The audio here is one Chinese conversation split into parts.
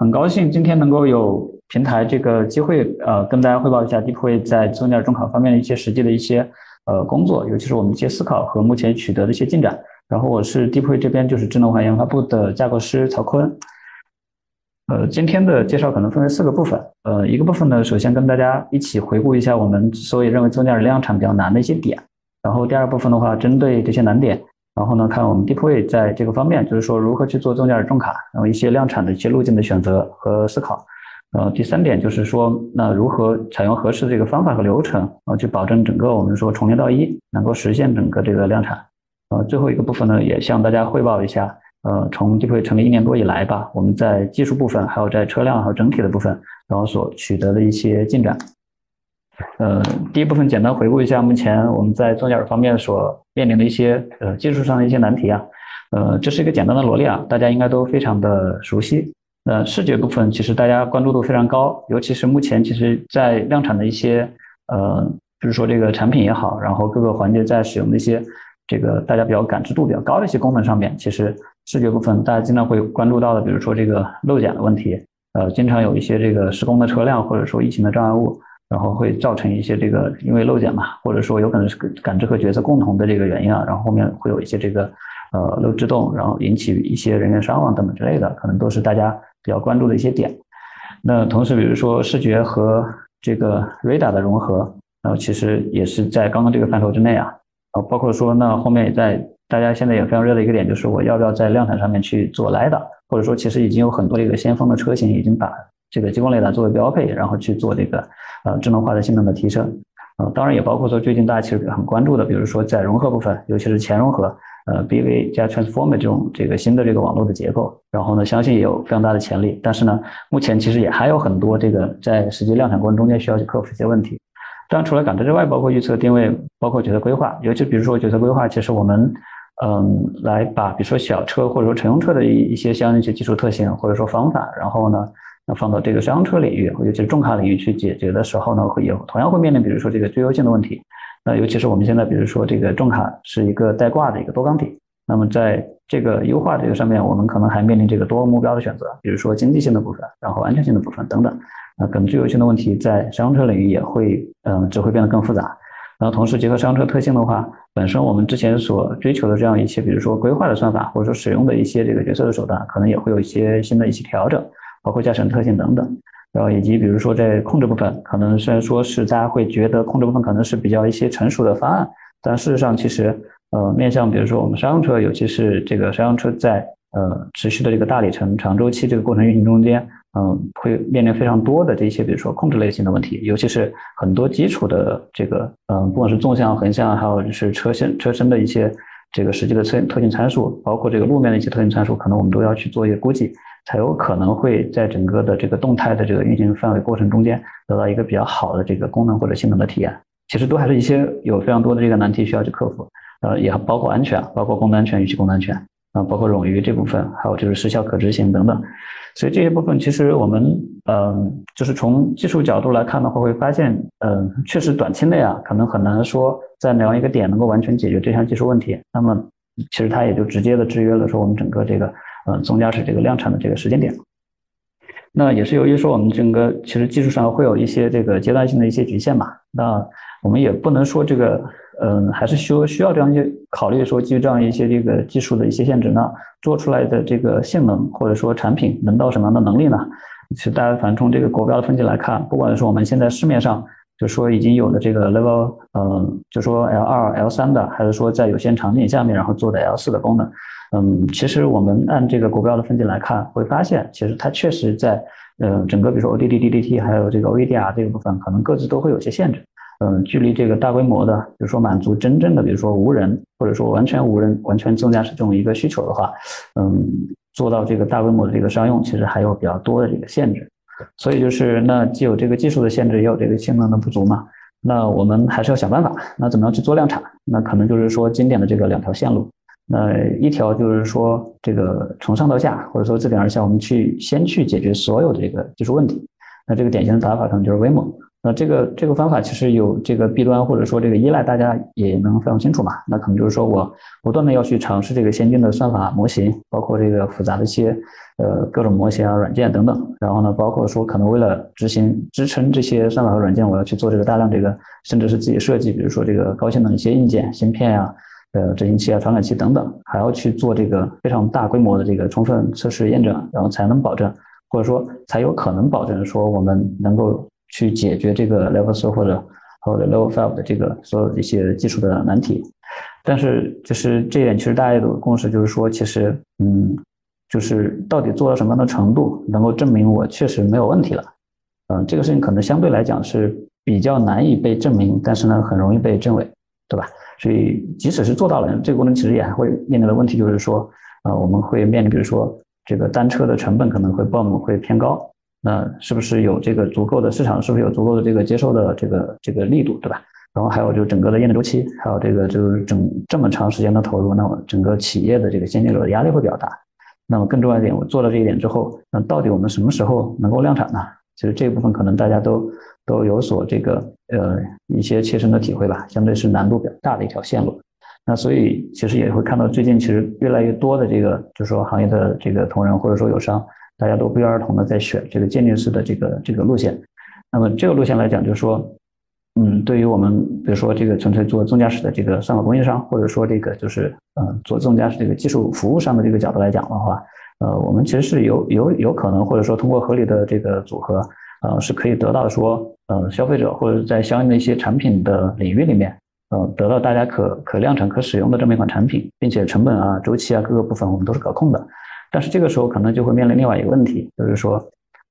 很高兴今天能够有平台这个机会，呃，跟大家汇报一下 DeepWay 在自动驾驶中考方面的一些实际的一些呃工作，尤其是我们一些思考和目前取得的一些进展。然后我是 DeepWay 这边就是智能化研发部的架构师曹坤。呃，今天的介绍可能分为四个部分。呃，一个部分呢，首先跟大家一起回顾一下我们所以认为自动驾驶量产比较难的一些点。然后第二部分的话，针对这些难点，然后呢，看我们 DeepWay 在这个方面，就是说如何去做自动驾驶重卡，然后一些量产的一些路径的选择和思考。呃，第三点就是说，那如何采用合适的这个方法和流程，然后去保证整个我们说从零到一能够实现整个这个量产。呃，最后一个部分呢，也向大家汇报一下。呃，从 DeepWay 成立一年多以来吧，我们在技术部分，还有在车辆和整体的部分，然后所取得的一些进展。呃，第一部分简单回顾一下目前我们在自动驾驶方面所面临的一些呃技术上的一些难题啊。呃，这是一个简单的罗列啊，大家应该都非常的熟悉。呃，视觉部分其实大家关注度非常高，尤其是目前其实在量产的一些呃，比如说这个产品也好，然后各个环节在使用的一些这个大家比较感知度比较高的一些功能上面，其实。视觉部分，大家经常会关注到的，比如说这个漏检的问题，呃，经常有一些这个施工的车辆或者说疫情的障碍物，然后会造成一些这个因为漏检嘛，或者说有可能是感知和决策共同的这个原因啊，然后后面会有一些这个呃漏制动，然后引起一些人员伤亡等等之类的，可能都是大家比较关注的一些点。那同时，比如说视觉和这个 radar 的融合，然后其实也是在刚刚这个范畴之内啊，啊，包括说那后面也在。大家现在也非常热的一个点，就是我要不要在量产上面去做雷达，或者说其实已经有很多这个先锋的车型已经把这个激光雷达作为标配，然后去做这个呃智能化的性能的提升。呃，当然也包括说最近大家其实很关注的，比如说在融合部分，尤其是前融合，呃，BV 加 Transformer 这种这个新的这个网络的结构，然后呢，相信也有非常大的潜力。但是呢，目前其实也还有很多这个在实际量产过程中间需要去克服一些问题。当然除了感知之外，包括预测定位，包括决策规划，尤其比如说决策规划，其实我们。嗯，来把比如说小车或者说乘用车的一一些相应一些技术特性或者说方法，然后呢，那放到这个商用车领域，尤其是重卡领域去解决的时候呢，会有同样会面临比如说这个最优性的问题。那尤其是我们现在比如说这个重卡是一个带挂的一个多缸体，那么在这个优化这个上面，我们可能还面临这个多目标的选择，比如说经济性的部分，然后安全性的部分等等。那可能最优性的问题在商用车领域也会，嗯，只会变得更复杂。然后同时结合商用车特性的话，本身我们之前所追求的这样一些，比如说规划的算法，或者说使用的一些这个决策的手段，可能也会有一些新的一些调整，包括驾驶特性等等。然后以及比如说在控制部分，可能虽然说是大家会觉得控制部分可能是比较一些成熟的方案，但事实上其实呃面向比如说我们商用车，尤其是这个商用车在呃持续的这个大里程长周期这个过程运行中间。嗯，会面临非常多的这些，比如说控制类型的问题，尤其是很多基础的这个，嗯，不管是纵向、横向，还有就是车身车身的一些这个实际的特特性参数，包括这个路面的一些特性参数，可能我们都要去做一个估计，才有可能会在整个的这个动态的这个运行范围过程中间得到一个比较好的这个功能或者性能的体验。其实都还是一些有非常多的这个难题需要去克服，呃，也包括安全，包括功能安全与其功能安全，啊，包括冗余这部分，还有就是时效可执行等等。所以这些部分，其实我们，嗯，就是从技术角度来看的话，会发现，嗯，确实短期内啊，可能很难说在哪样一个点能够完全解决这项技术问题。那么，其实它也就直接的制约了说我们整个这个，呃，增加是这个量产的这个时间点。那也是由于说我们整个其实技术上会有一些这个阶段性的一些局限嘛。那我们也不能说这个。嗯，还是需需要这样一些考虑，说基于这样一些这个技术的一些限制呢，做出来的这个性能或者说产品能到什么样的能力呢？其实大家反正从这个国标的分级来看，不管是我们现在市面上就说已经有的这个 level，嗯，就说 L 二、L 三的，还是说在有限场景下面然后做的 L 四的功能，嗯，其实我们按这个国标的分级来看，会发现其实它确实在，呃，整个比如说 ODD、DDT 还有这个 OEDR 这个部分，可能各自都会有些限制。嗯，距离这个大规模的，比如说满足真正的，比如说无人，或者说完全无人、完全自动驾驶这种一个需求的话，嗯，做到这个大规模的这个商用，其实还有比较多的这个限制。所以就是那既有这个技术的限制，也有这个性能的不足嘛。那我们还是要想办法。那怎么样去做量产？那可能就是说经典的这个两条线路。那一条就是说这个从上到下，或者说自顶而下，我们去先去解决所有的这个技术问题。那这个典型的打法可能就是威猛。那这个这个方法其实有这个弊端，或者说这个依赖，大家也能非常清楚嘛。那可能就是说我不断的要去尝试这个先进的算法模型，包括这个复杂的一些呃各种模型啊、软件等等。然后呢，包括说可能为了执行支撑这些算法和软件，我要去做这个大量这个甚至是自己设计，比如说这个高性能一些硬件、芯片呀、呃执行器啊、传感器等等，还要去做这个非常大规模的这个充分测试验证，然后才能保证，或者说才有可能保证说我们能够。去解决这个 level three 或者或者 level five 的这个所有的一些技术的难题，但是就是这一点，其实大家有共识，就是说，其实嗯，就是到底做到什么样的程度，能够证明我确实没有问题了，嗯，这个事情可能相对来讲是比较难以被证明，但是呢，很容易被证伪，对吧？所以即使是做到了，这个过程其实也还会面临的问题，就是说，呃，我们会面临，比如说这个单车的成本可能会 BOM 会偏高。那是不是有这个足够的市场？是不是有足够的这个接受的这个这个力度，对吧？然后还有就是整个的验证周期，还有这个就是整这么长时间的投入，那么整个企业的这个现金流的压力会比较大。那么更重要一点，我做了这一点之后，那到底我们什么时候能够量产呢？其实这一部分可能大家都都有所这个呃一些切身的体会吧，相对是难度比较大的一条线路。那所以其实也会看到最近其实越来越多的这个就是说行业的这个同仁或者说友商。大家都不约而同的在选这个渐进式的这个这个路线，那么这个路线来讲，就是说，嗯，对于我们比如说这个纯粹做自动驾驶的这个算法供应商，或者说这个就是嗯做自动驾驶这个技术服务上的这个角度来讲的话，呃，我们其实是有有有可能，或者说通过合理的这个组合，呃，是可以得到说，呃，消费者或者在相应的一些产品的领域里面，呃，得到大家可可量产、可使用的这么一款产品，并且成本啊、周期啊各个部分我们都是可控的。但是这个时候可能就会面临另外一个问题，就是说，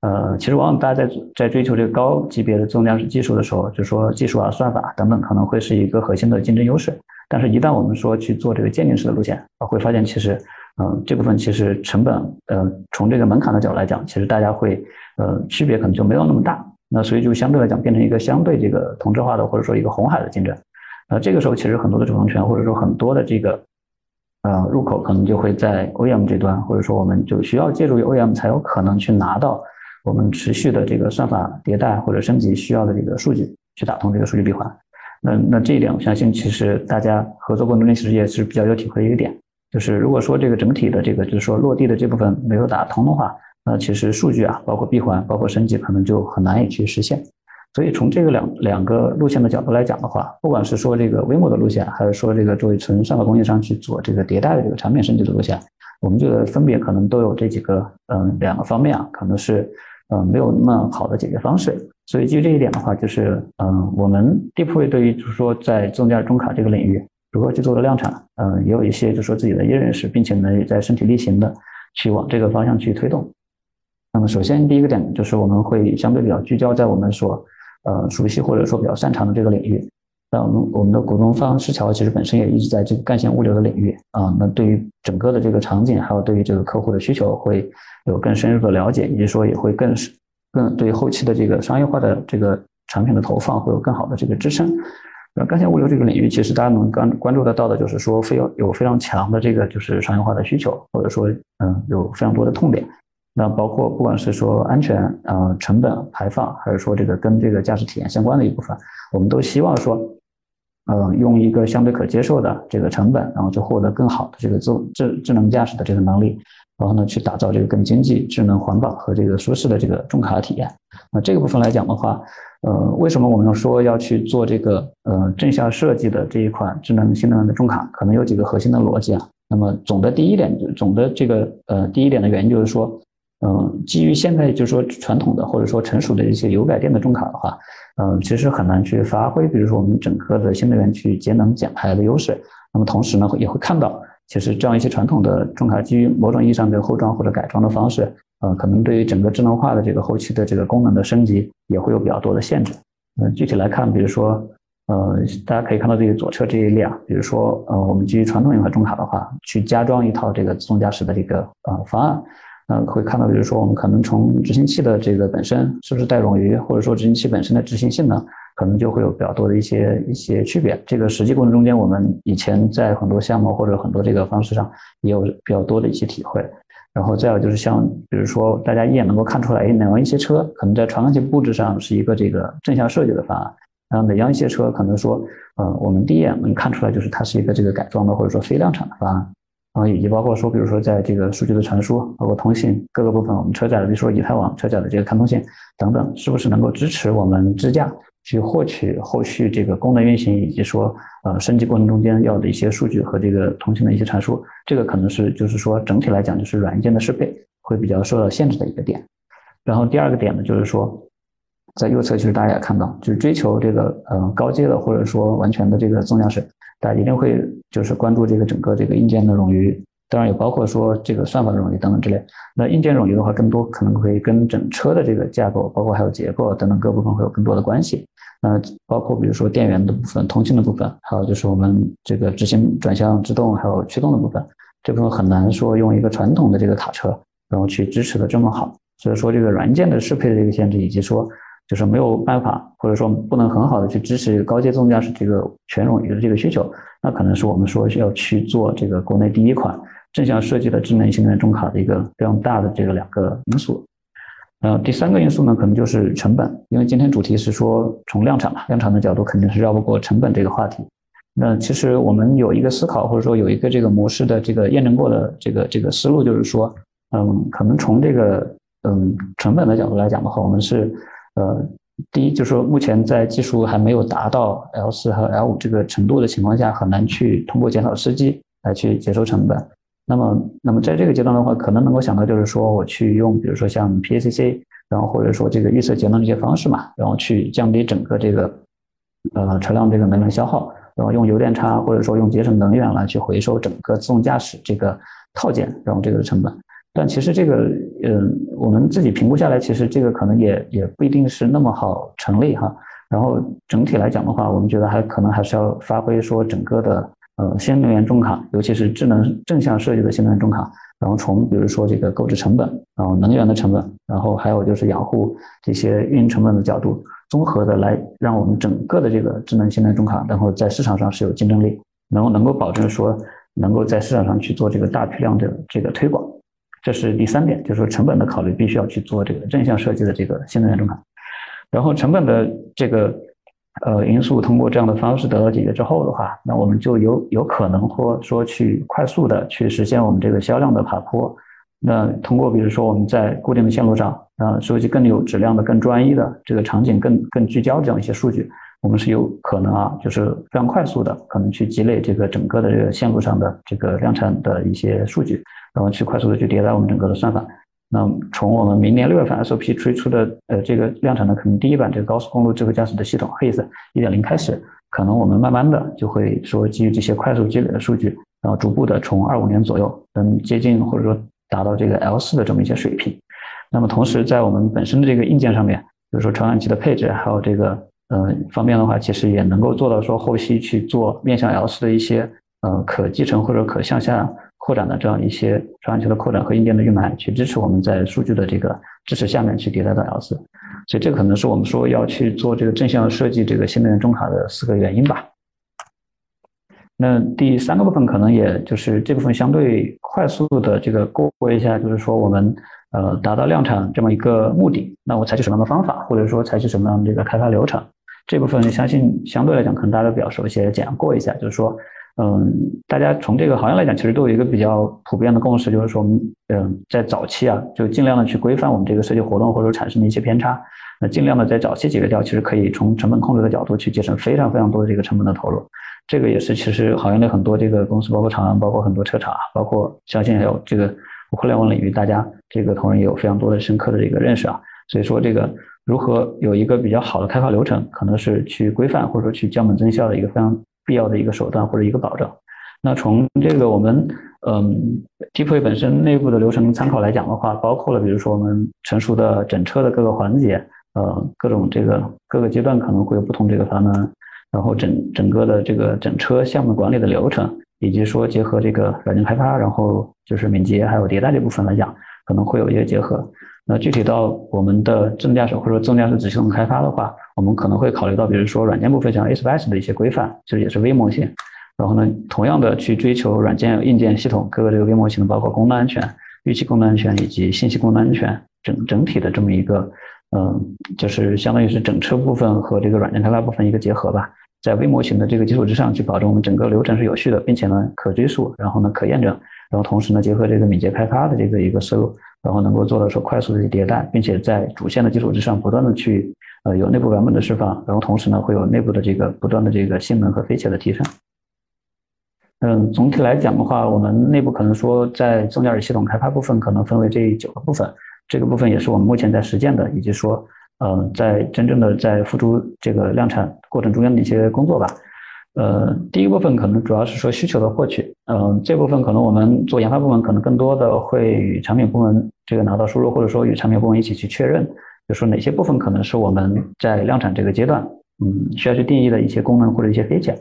呃，其实往往大家在在追求这个高级别的自动驾驶技术的时候，就说技术啊、算法等等可能会是一个核心的竞争优势。但是，一旦我们说去做这个渐进式的路线，会发现其实，嗯，这部分其实成本，呃，从这个门槛的角度来讲，其实大家会，呃，区别可能就没有那么大。那所以就相对来讲变成一个相对这个同质化的或者说一个红海的竞争。那这个时候其实很多的主动权或者说很多的这个。呃，入口可能就会在 OEM 这端，或者说我们就需要借助于 OEM 才有可能去拿到我们持续的这个算法迭代或者升级需要的这个数据，去打通这个数据闭环。那那这一点，我相信其实大家合作过程中其实也是比较有体会的一个点，就是如果说这个整体的这个就是说落地的这部分没有打通的话，那其实数据啊，包括闭环，包括升级，可能就很难以去实现。所以从这个两两个路线的角度来讲的话，不管是说这个 Waymo 的路线，还是说这个作为纯算法供应商去做这个迭代的这个产品升级的路线，我们觉得分别可能都有这几个嗯两个方面啊，可能是嗯没有那么好的解决方式。所以基于这一点的话，就是嗯我们 DeepWay 对于就是说在自动驾驶中卡这个领域如何去做的量产，嗯也有一些就说自己的业认识，并且呢也在身体力行的去往这个方向去推动。那么首先第一个点就是我们会相对比较聚焦在我们所呃，熟悉或者说比较擅长的这个领域，那我们我们的股东方石桥其实本身也一直在这个干线物流的领域啊，那对于整个的这个场景，还有对于这个客户的需求会有更深入的了解，以及说也会更更对后期的这个商业化的这个产品的投放会有更好的这个支撑。那干线物流这个领域，其实大家能关关注得到的就是说，非要有非常强的这个就是商业化的需求，或者说嗯有非常多的痛点。那包括不管是说安全、呃成本、排放，还是说这个跟这个驾驶体验相关的一部分，我们都希望说，呃，用一个相对可接受的这个成本，然后就获得更好的这个自智智能驾驶的这个能力，然后呢，去打造这个更经济、智能、环保和这个舒适的这个重卡体验。那这个部分来讲的话，呃，为什么我们要说要去做这个呃正向设计的这一款智能新能源的重卡？可能有几个核心的逻辑啊。那么总的第一点，总的这个呃第一点的原因就是说。嗯，基于现在就是说传统的或者说成熟的一些油改电的重卡的话，嗯，其实很难去发挥，比如说我们整个的新能源去节能减排的优势。那么同时呢，也会看到，其实这样一些传统的重卡基于某种意义上的后装或者改装的方式，呃，可能对于整个智能化的这个后期的这个功能的升级也会有比较多的限制。嗯，具体来看，比如说，呃，大家可以看到这个左侧这一列啊，比如说，呃，我们基于传统型号重卡的话，去加装一套这个自动驾驶的这个呃方案。呃，会看到，比如说，我们可能从执行器的这个本身是不是带冗余，或者说执行器本身的执行性能，可能就会有比较多的一些一些区别。这个实际过程中间，我们以前在很多项目或者很多这个方式上也有比较多的一些体会。然后再有就是像比如说大家一眼能够看出来，哎，哪样一些车可能在传感器布置上是一个这个正向设计的方案，然后哪样一些车可能说，呃，我们第一眼能看出来就是它是一个这个改装的或者说非量产的方案。然后以及包括说，比如说在这个数据的传输，包括通信各个部分，我们车载的，比如说以太网车载的这个看通信等等，是不是能够支持我们支架去获取后续这个功能运行，以及说呃升级过程中间要的一些数据和这个通信的一些传输，这个可能是就是说整体来讲就是软件的适配会比较受到限制的一个点。然后第二个点呢，就是说在右侧其实大家也看到，就是追求这个呃高阶的或者说完全的这个纵驾驶。大家一定会就是关注这个整个这个硬件的冗余，当然也包括说这个算法的冗余等等之类。那硬件冗余的话，更多可能会跟整车的这个架构，包括还有结构等等各部分会有更多的关系。那包括比如说电源的部分、通信的部分，还有就是我们这个执行转向制动还有驱动的部分，这部分很难说用一个传统的这个卡车然后去支持的这么好。所以说这个软件的适配的这个限制，以及说。就是没有办法，或者说不能很好的去支持高阶自动驾驶这个全冗余的这个需求，那可能是我们说需要去做这个国内第一款正向设计的智能新能源重卡的一个非常大的这个两个因素。呃，第三个因素呢，可能就是成本，因为今天主题是说从量产嘛，量产的角度肯定是绕不过成本这个话题。那其实我们有一个思考，或者说有一个这个模式的这个验证过的这个这个思路，就是说，嗯，可能从这个嗯成本的角度来讲的话，我们是。呃，第一就是说，目前在技术还没有达到 L 四和 L 五这个程度的情况下，很难去通过减少司机来去节收成本。那么，那么在这个阶段的话，可能能够想到就是说，我去用，比如说像 PACC，然后或者说这个预测节能这些方式嘛，然后去降低整个这个呃车辆这个能源消耗，然后用油电差或者说用节省能源来去回收整个自动驾驶这个套件，然后这个成本。但其实这个，嗯，我们自己评估下来，其实这个可能也也不一定是那么好成立哈。然后整体来讲的话，我们觉得还可能还是要发挥说整个的呃新能源重卡，尤其是智能正向设计的新能源重卡，然后从比如说这个购置成本，然后能源的成本，然后还有就是养护这些运营成本的角度，综合的来让我们整个的这个智能新能源重卡，然后在市场上是有竞争力，能能够保证说能够在市场上去做这个大批量的这个推广。这是第三点，就是说成本的考虑必须要去做这个正向设计的这个新能源重卡，然后成本的这个呃因素通过这样的方式得到解决之后的话，那我们就有有可能或说去快速的去实现我们这个销量的爬坡。那通过比如说我们在固定的线路上啊收集更有质量的、更专一的这个场景更更聚焦这样一些数据，我们是有可能啊就是非常快速的可能去积累这个整个的这个线路上的这个量产的一些数据。然后去快速的去迭代我们整个的算法。那从我们明年六月份 SOP 推出的呃这个量产的可能第一版这个高速公路智慧驾驶的系统 HASE 一点零开始，可能我们慢慢的就会说基于这些快速积累的数据，然后逐步的从二五年左右能接近或者说达到这个 L 四的这么一些水平。那么同时在我们本身的这个硬件上面，比如说传感器的配置，还有这个呃方面的话，其实也能够做到说后期去做面向 L 四的一些呃可继承或者可向下。扩展的这样一些传感器的扩展和硬件的预埋，去支持我们在数据的这个支持下面去迭代到 L 四，所以这可能是我们说要去做这个正向设计这个新能源重卡的四个原因吧。那第三个部分可能也就是这部分相对快速的这个过过一下，就是说我们呃达到量产这么一个目的，那我采取什么样的方法，或者说采取什么样的这个开发流程，这部分相信相对来讲可能大家都比较熟悉，简要过一下，就是说。嗯，大家从这个行业来讲，其实都有一个比较普遍的共识，就是说，嗯，在早期啊，就尽量的去规范我们这个设计活动或者产生的一些偏差，那尽量的在早期解决掉，其实可以从成本控制的角度去节省非常非常多的这个成本的投入。这个也是其实行业内很多这个公司，包括厂商，包括很多车厂，包括相信还有这个互联网领域，大家这个同仁也有非常多的深刻的这个认识啊。所以说，这个如何有一个比较好的开发流程，可能是去规范或者说去降本增效的一个非常。必要的一个手段或者一个保证。那从这个我们嗯 d e p o y 本身内部的流程参考来讲的话，包括了比如说我们成熟的整车的各个环节，呃，各种这个各个阶段可能会有不同这个方案，然后整整个的这个整车项目管理的流程，以及说结合这个软件开发，然后就是敏捷还有迭代这部分来讲，可能会有一些结合。那具体到我们的自动驾驶或者自动驾驶子系统开发的话，我们可能会考虑到，比如说软件部分像 a s p s 的一些规范，其实也是微模型。然后呢，同样的去追求软件、硬件系统各个这个微模型的，包括功能安全，预期功能安全以及信息功能安全整整体的这么一个，嗯，就是相当于是整车部分和这个软件开发部分一个结合吧，在微模型的这个基础之上去保证我们整个流程是有序的，并且呢可追溯，然后呢可验证，然后同时呢结合这个敏捷开发的这个一个思路，然后能够做到说快速的迭代，并且在主线的基础之上不断的去呃有内部版本的释放，然后同时呢会有内部的这个不断的这个性能和飞切的提升。嗯，总体来讲的话，我们内部可能说在中间的系统开发部分可能分为这九个部分，这个部分也是我们目前在实践的，以及说，呃，在真正的在付诸这个量产过程中间的一些工作吧。呃，第一部分可能主要是说需求的获取，嗯，这部分可能我们做研发部门可能更多的会与产品部门这个拿到输入，或者说与产品部门一起去确认，就说哪些部分可能是我们在量产这个阶段，嗯，需要去定义的一些功能或者一些飞 e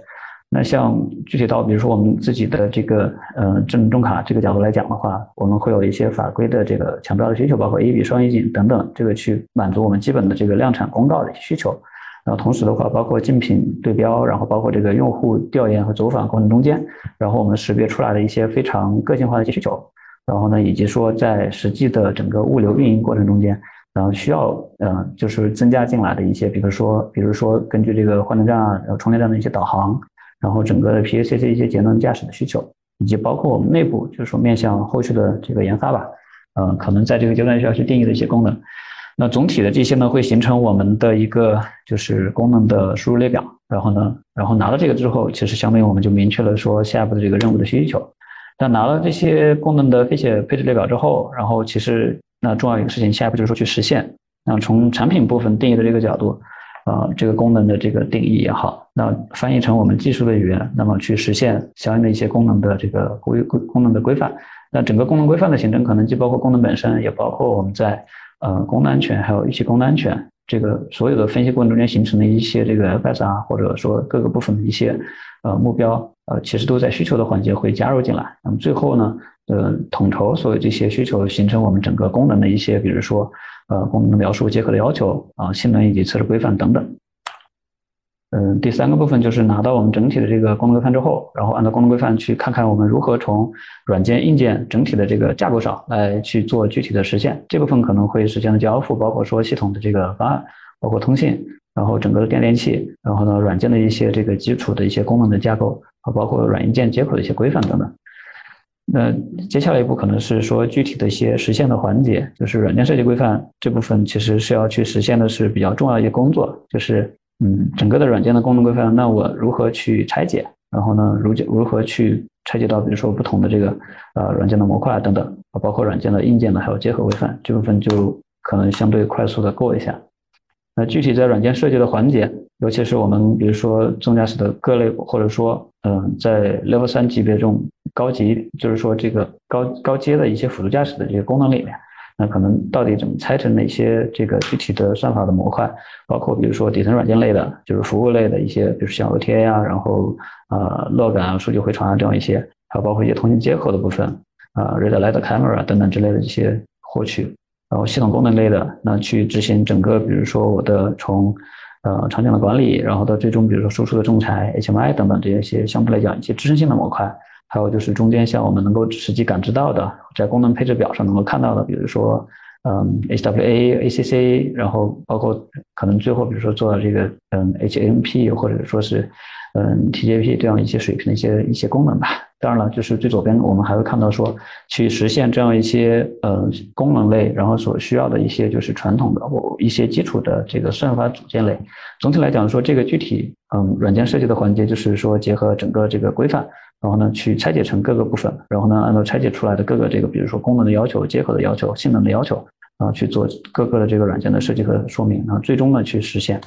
那像具体到比如说我们自己的这个呃智能重卡这个角度来讲的话，我们会有一些法规的这个强调的需求，包括 A/B 双预警等等，这个去满足我们基本的这个量产公告的需求。然后同时的话，包括竞品对标，然后包括这个用户调研和走访过程中间，然后我们识别出来的一些非常个性化的一些需求。然后呢，以及说在实际的整个物流运营过程中间，然后需要呃就是增加进来的一些，比如说比如说根据这个换电站啊、充电站的一些导航。然后整个的 PACC 一些节能驾驶的需求，以及包括我们内部就是说面向后续的这个研发吧，嗯，可能在这个阶段需要去定义的一些功能。那总体的这些呢，会形成我们的一个就是功能的输入列表。然后呢，然后拿到这个之后，其实相当于我们就明确了说下一步的这个任务的需求。那拿了这些功能的飞写配置列表之后，然后其实那重要一个事情，下一步就是说去实现。那从产品部分定义的这个角度。啊，这个功能的这个定义也好，那翻译成我们技术的语言，那么去实现相应的一些功能的这个规规功能的规范。那整个功能规范的形成，可能既包括功能本身，也包括我们在呃功能安全，还有一些功能安全这个所有的分析过程中间形成的一些这个 FS 啊或者说各个部分的一些呃目标，呃，其实都在需求的环节会加入进来。那么最后呢，呃，统筹所有这些需求，形成我们整个功能的一些，比如说。呃，功能的描述、结合的要求啊，性能以及测试规范等等。嗯，第三个部分就是拿到我们整体的这个功能规范之后，然后按照功能规范去看看我们如何从软件、硬件整体的这个架构上来去做具体的实现。这部分可能会实现的交付，包括说系统的这个方案，包括通信，然后整个的电联器，然后呢，软件的一些这个基础的一些功能的架构，和包括软硬件接口的一些规范等等。那接下来一步可能是说具体的一些实现的环节，就是软件设计规范这部分，其实是要去实现的是比较重要的一些工作，就是嗯，整个的软件的功能规范，那我如何去拆解，然后呢，如如何去拆解到比如说不同的这个呃软件的模块等等，包括软件的硬件的还有结合规范这部分就可能相对快速的过一下。那具体在软件设计的环节，尤其是我们比如说自动驾驶的各类，或者说嗯，在 Level 三级别这种。高级就是说这个高高阶的一些辅助驾驶的这些功能里面，那可能到底怎么拆成哪些这个具体的算法的模块，包括比如说底层软件类的，就是服务类的一些，比如像 OTA 啊，然后呃 log 啊，数据回传啊这样一些，还有包括一些通信接口的部分啊，Read Light Camera 等等之类的一些获取，然后系统功能类的，那去执行整个比如说我的从呃场景的管理，然后到最终比如说输出的仲裁、HMI 等等这些些相对来讲一些支撑性的模块。还有就是中间像我们能够实际感知到的，在功能配置表上能够看到的，比如说，嗯，HWA、ACC，然后包括可能最后比如说做到这个，嗯，HMP 或者说是，嗯，TJP 这样一些水平的一些一些功能吧。当然了，就是最左边我们还会看到说，去实现这样一些呃功能类，然后所需要的一些就是传统的或一些基础的这个算法组件类。总体来讲说，这个具体嗯软件设计的环节就是说结合整个这个规范。然后呢，去拆解成各个部分，然后呢，按照拆解出来的各个这个，比如说功能的要求、接口的要求、性能的要求，啊，去做各个的这个软件的设计和说明，然后最终呢去实现。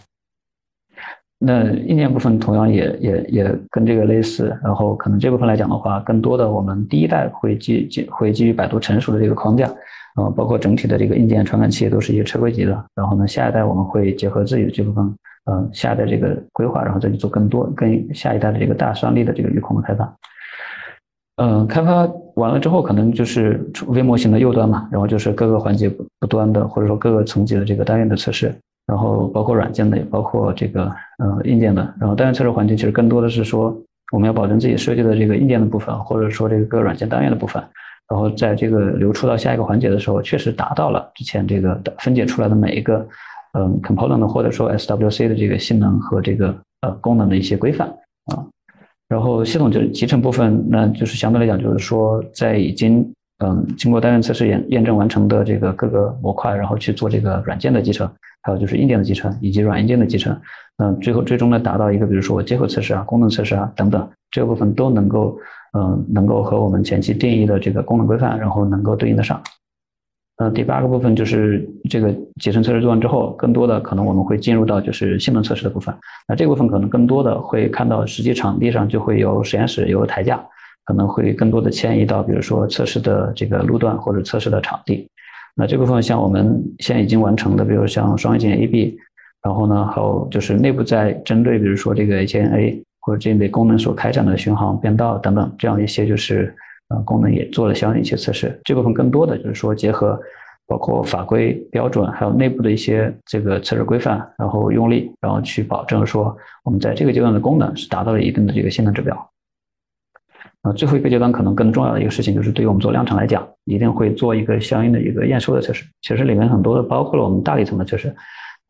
那硬件部分同样也也也跟这个类似，然后可能这部分来讲的话，更多的我们第一代会基基会基于百度成熟的这个框架，啊，包括整体的这个硬件传感器都是一些车规级的，然后呢，下一代我们会结合自己的这部分。嗯，下一代这个规划，然后再去做更多跟下一代的这个大算力的这个预控的开发。嗯，开发完了之后，可能就是微模型的右端嘛，然后就是各个环节不端的，或者说各个层级的这个单元的测试，然后包括软件的，也包括这个呃硬件的。然后单元测试环节其实更多的是说，我们要保证自己设计的这个硬件的部分，或者说这个软件单元的部分，然后在这个流出到下一个环节的时候，确实达到了之前这个分解出来的每一个嗯 component 或者说 SWC 的这个性能和这个呃功能的一些规范啊。然后系统就集成部分，那就是相对来讲，就是说在已经嗯经过单元测试验验证完成的这个各个模块，然后去做这个软件的集成，还有就是硬件的集成以及软硬件的集成，嗯，最后最终呢达到一个比如说接口测试啊、功能测试啊等等这部分都能够。嗯，能够和我们前期定义的这个功能规范，然后能够对应得上。呃，第八个部分就是这个集成测试做完之后，更多的可能我们会进入到就是性能测试的部分。那这部分可能更多的会看到实际场地上就会有实验室有台架，可能会更多的迁移到比如说测试的这个路段或者测试的场地。那这部分像我们现在已经完成的，比如像双线 AB，然后呢还有就是内部在针对比如说这个 HNA。或者这类功能所开展的巡航变道等等，这样一些就是呃功能也做了相应一些测试。这部分更多的就是说结合包括法规标准，还有内部的一些这个测试规范，然后用力，然后去保证说我们在这个阶段的功能是达到了一定的这个性能指标。啊，最后一个阶段可能更重要的一个事情就是对于我们做量产来讲，一定会做一个相应的一个验收的测试。其实里面很多的包括了我们大里层的测试。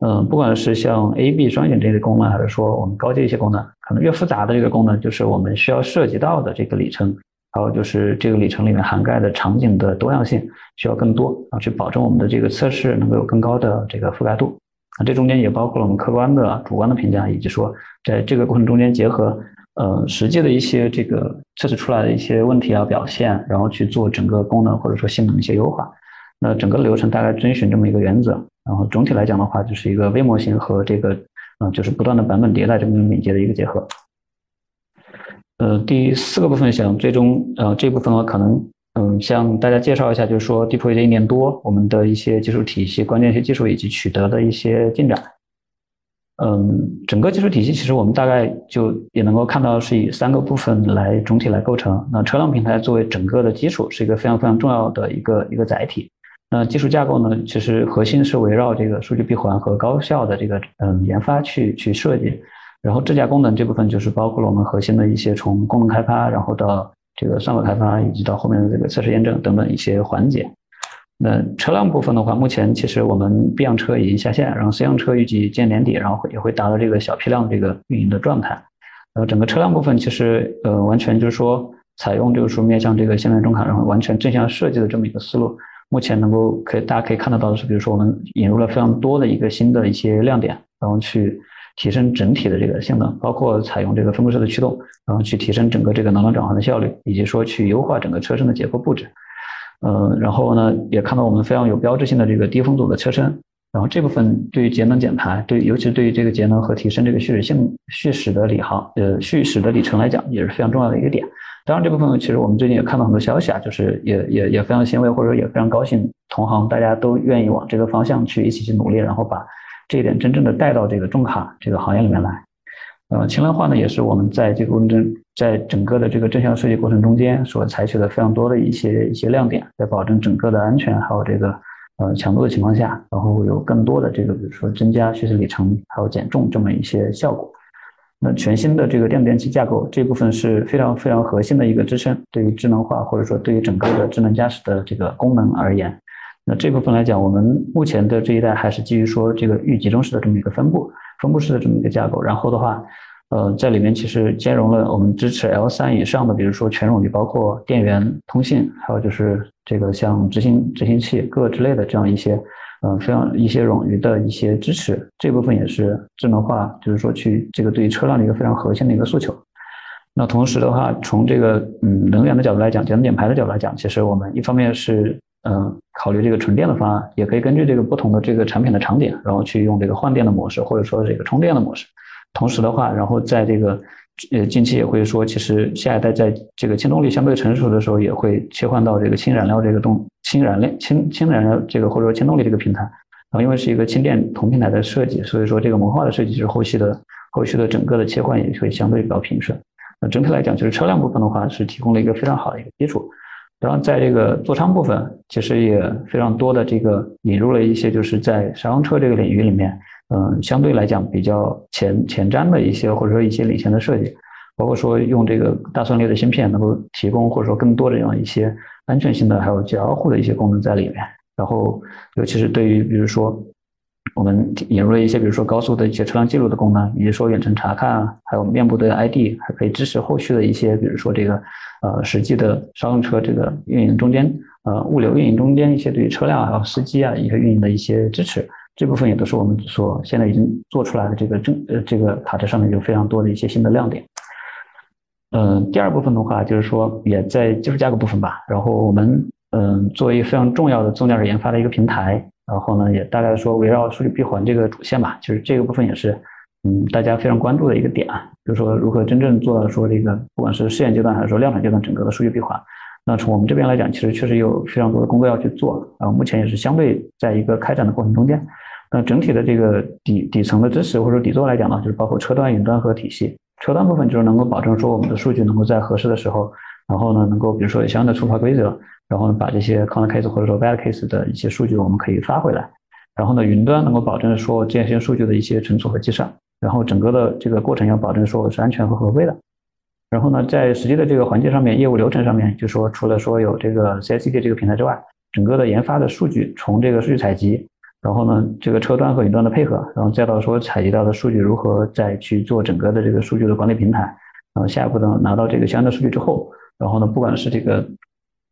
嗯，不管是像 A、B 双选这些功能，还是说我们高阶一些功能，可能越复杂的这个功能，就是我们需要涉及到的这个里程，还有就是这个里程里面涵盖的场景的多样性需要更多啊，去保证我们的这个测试能够有更高的这个覆盖度啊。这中间也包括了我们客观的、主观的评价，以及说在这个过程中间结合呃实际的一些这个测试出来的一些问题啊表现，然后去做整个功能或者说性能一些优化。那整个流程大概遵循这么一个原则，然后总体来讲的话，就是一个微模型和这个，嗯，就是不断的版本迭代这么敏捷的一个结合。呃，第四个部分想最终，呃，这部分的话可能，嗯，向大家介绍一下，就是说 DeepWeigh 这一年多，我们的一些技术体系、关键一些技术以及取得的一些进展。嗯，整个技术体系其实我们大概就也能够看到是以三个部分来总体来构成。那车辆平台作为整个的基础，是一个非常非常重要的一个一个载体。那技术架构呢？其实核心是围绕这个数据闭环和高效的这个嗯研发去去设计，然后智驾功能这部分就是包括了我们核心的一些从功能开发，然后到这个算法开发，以及到后面的这个测试验证等等一些环节。那车辆部分的话，目前其实我们 B 样车已经下线，然后 C 样车预计今年年底，然后也会达到这个小批量这个运营的状态。然后，整个车辆部分其实呃完全就是说采用就是说面向这个现代中卡，然后完全正向设计的这么一个思路。目前能够可以大家可以看得到的是，比如说我们引入了非常多的一个新的一些亮点，然后去提升整体的这个性能，包括采用这个分布式的驱动，然后去提升整个这个能量转换的效率，以及说去优化整个车身的结构布置。呃，然后呢，也看到我们非常有标志性的这个低风阻的车身，然后这部分对于节能减排，对尤其是对于这个节能和提升这个续驶性、续驶的里航呃续驶的里程来讲，也是非常重要的一个点。当然，这部分其实我们最近也看到很多消息啊，就是也也也非常欣慰，或者说也非常高兴，同行大家都愿意往这个方向去一起去努力，然后把这一点真正的带到这个重卡这个行业里面来。呃，轻量化呢，也是我们在这个过程，在整个的这个正向设计过程中间所采取的非常多的一些一些亮点，在保证整个的安全还有这个呃强度的情况下，然后有更多的这个比如说增加续驶里程还有减重这么一些效果。那全新的这个电子电器架构这部分是非常非常核心的一个支撑，对于智能化或者说对于整个的智能驾驶的这个功能而言，那这部分来讲，我们目前的这一代还是基于说这个预集中式的这么一个分布分布式的这么一个架构，然后的话，呃，在里面其实兼容了我们支持 L 三以上的，比如说全冗余，包括电源、通信，还有就是这个像执行执行器各之类的这样一些。嗯，非常一些冗余的一些支持，这部分也是智能化，就是说去这个对于车辆的一个非常核心的一个诉求。那同时的话，从这个嗯能源的角度来讲，节能减排的角度来讲，其实我们一方面是嗯考虑这个纯电的方案，也可以根据这个不同的这个产品的场景，然后去用这个换电的模式，或者说这个充电的模式。同时的话，然后在这个呃近期也会说，其实下一代在这个氢动力相对成熟的时候，也会切换到这个氢燃料这个动。氢燃料、氢氢燃料这个或者说氢动力这个平台，然后因为是一个氢电同平台的设计，所以说这个模块的设计是后期的后续的整个的切换也会相对比较平顺。那整体来讲，就是车辆部分的话是提供了一个非常好的一个基础。然后在这个座舱部分，其实也非常多的这个引入了一些就是在商用车这个领域里面，嗯，相对来讲比较前前瞻的一些或者说一些领先的设计。包括说用这个大算力的芯片能够提供或者说更多的这样一些安全性的还有交互的一些功能在里面。然后尤其是对于比如说我们引入了一些比如说高速的一些车辆记录的功能，以及说远程查看啊，还有面部的 ID，还可以支持后续的一些比如说这个呃实际的商用车这个运营中间呃物流运营中间一些对于车辆还有司机啊一些运营的一些支持。这部分也都是我们所现在已经做出来的这个正呃这个卡车上面有非常多的一些新的亮点。嗯，第二部分的话就是说也在技术架构部分吧。然后我们嗯作为非常重要的自动驾驶研发的一个平台，然后呢也大概说围绕数据闭环这个主线吧，就是这个部分也是嗯大家非常关注的一个点啊，就是说如何真正做到说这个不管是试验阶段还是说量产阶段整个的数据闭环。那从我们这边来讲，其实确实有非常多的工作要去做啊。目前也是相对在一个开展的过程中间。那整体的这个底底层的支持或者底座来讲呢，就是包括车端、云端和体系。车端部分就是能够保证说我们的数据能够在合适的时候，然后呢能够比如说有相应的触发规则，然后呢把这些 corner case 或者说 bad case 的一些数据我们可以发回来。然后呢云端能够保证说这些数据的一些存储和计算。然后整个的这个过程要保证说是安全和合规的。然后呢，在实际的这个环节上面，业务流程上面，就说除了说有这个 CI/CD 这个平台之外，整个的研发的数据从这个数据采集，然后呢，这个车端和云端的配合，然后再到说采集到的数据如何再去做整个的这个数据的管理平台，然后下一步呢，拿到这个相应的数据之后，然后呢，不管是这个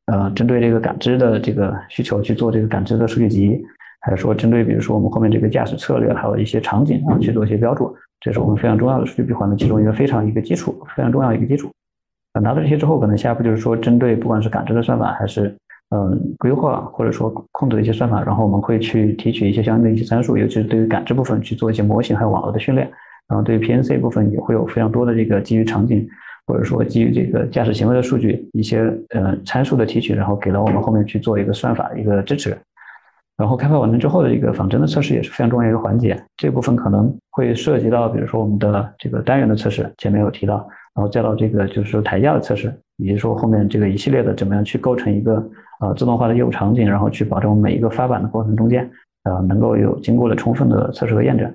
呃针对这个感知的这个需求去做这个感知的数据集，还是说针对比如说我们后面这个驾驶策略还有一些场景啊去做一些标注。这是我们非常重要的数据闭环的其中一个非常一个基础，非常重要一个基础。啊，拿到这些之后，可能下一步就是说，针对不管是感知的算法，还是嗯规划或者说控制的一些算法，然后我们会去提取一些相应的一些参数，尤其是对于感知部分去做一些模型还有网络的训练。然后对于 PNC 部分也会有非常多的这个基于场景或者说基于这个驾驶行为的数据一些呃参数的提取，然后给了我们后面去做一个算法一个支持。然后开发完成之后的一个仿真的测试也是非常重要一个环节，这部分可能会涉及到，比如说我们的这个单元的测试，前面有提到，然后再到这个就是说台架的测试，以及说后面这个一系列的怎么样去构成一个呃自动化的业务场景，然后去保证每一个发版的过程中间，呃能够有经过了充分的测试和验证。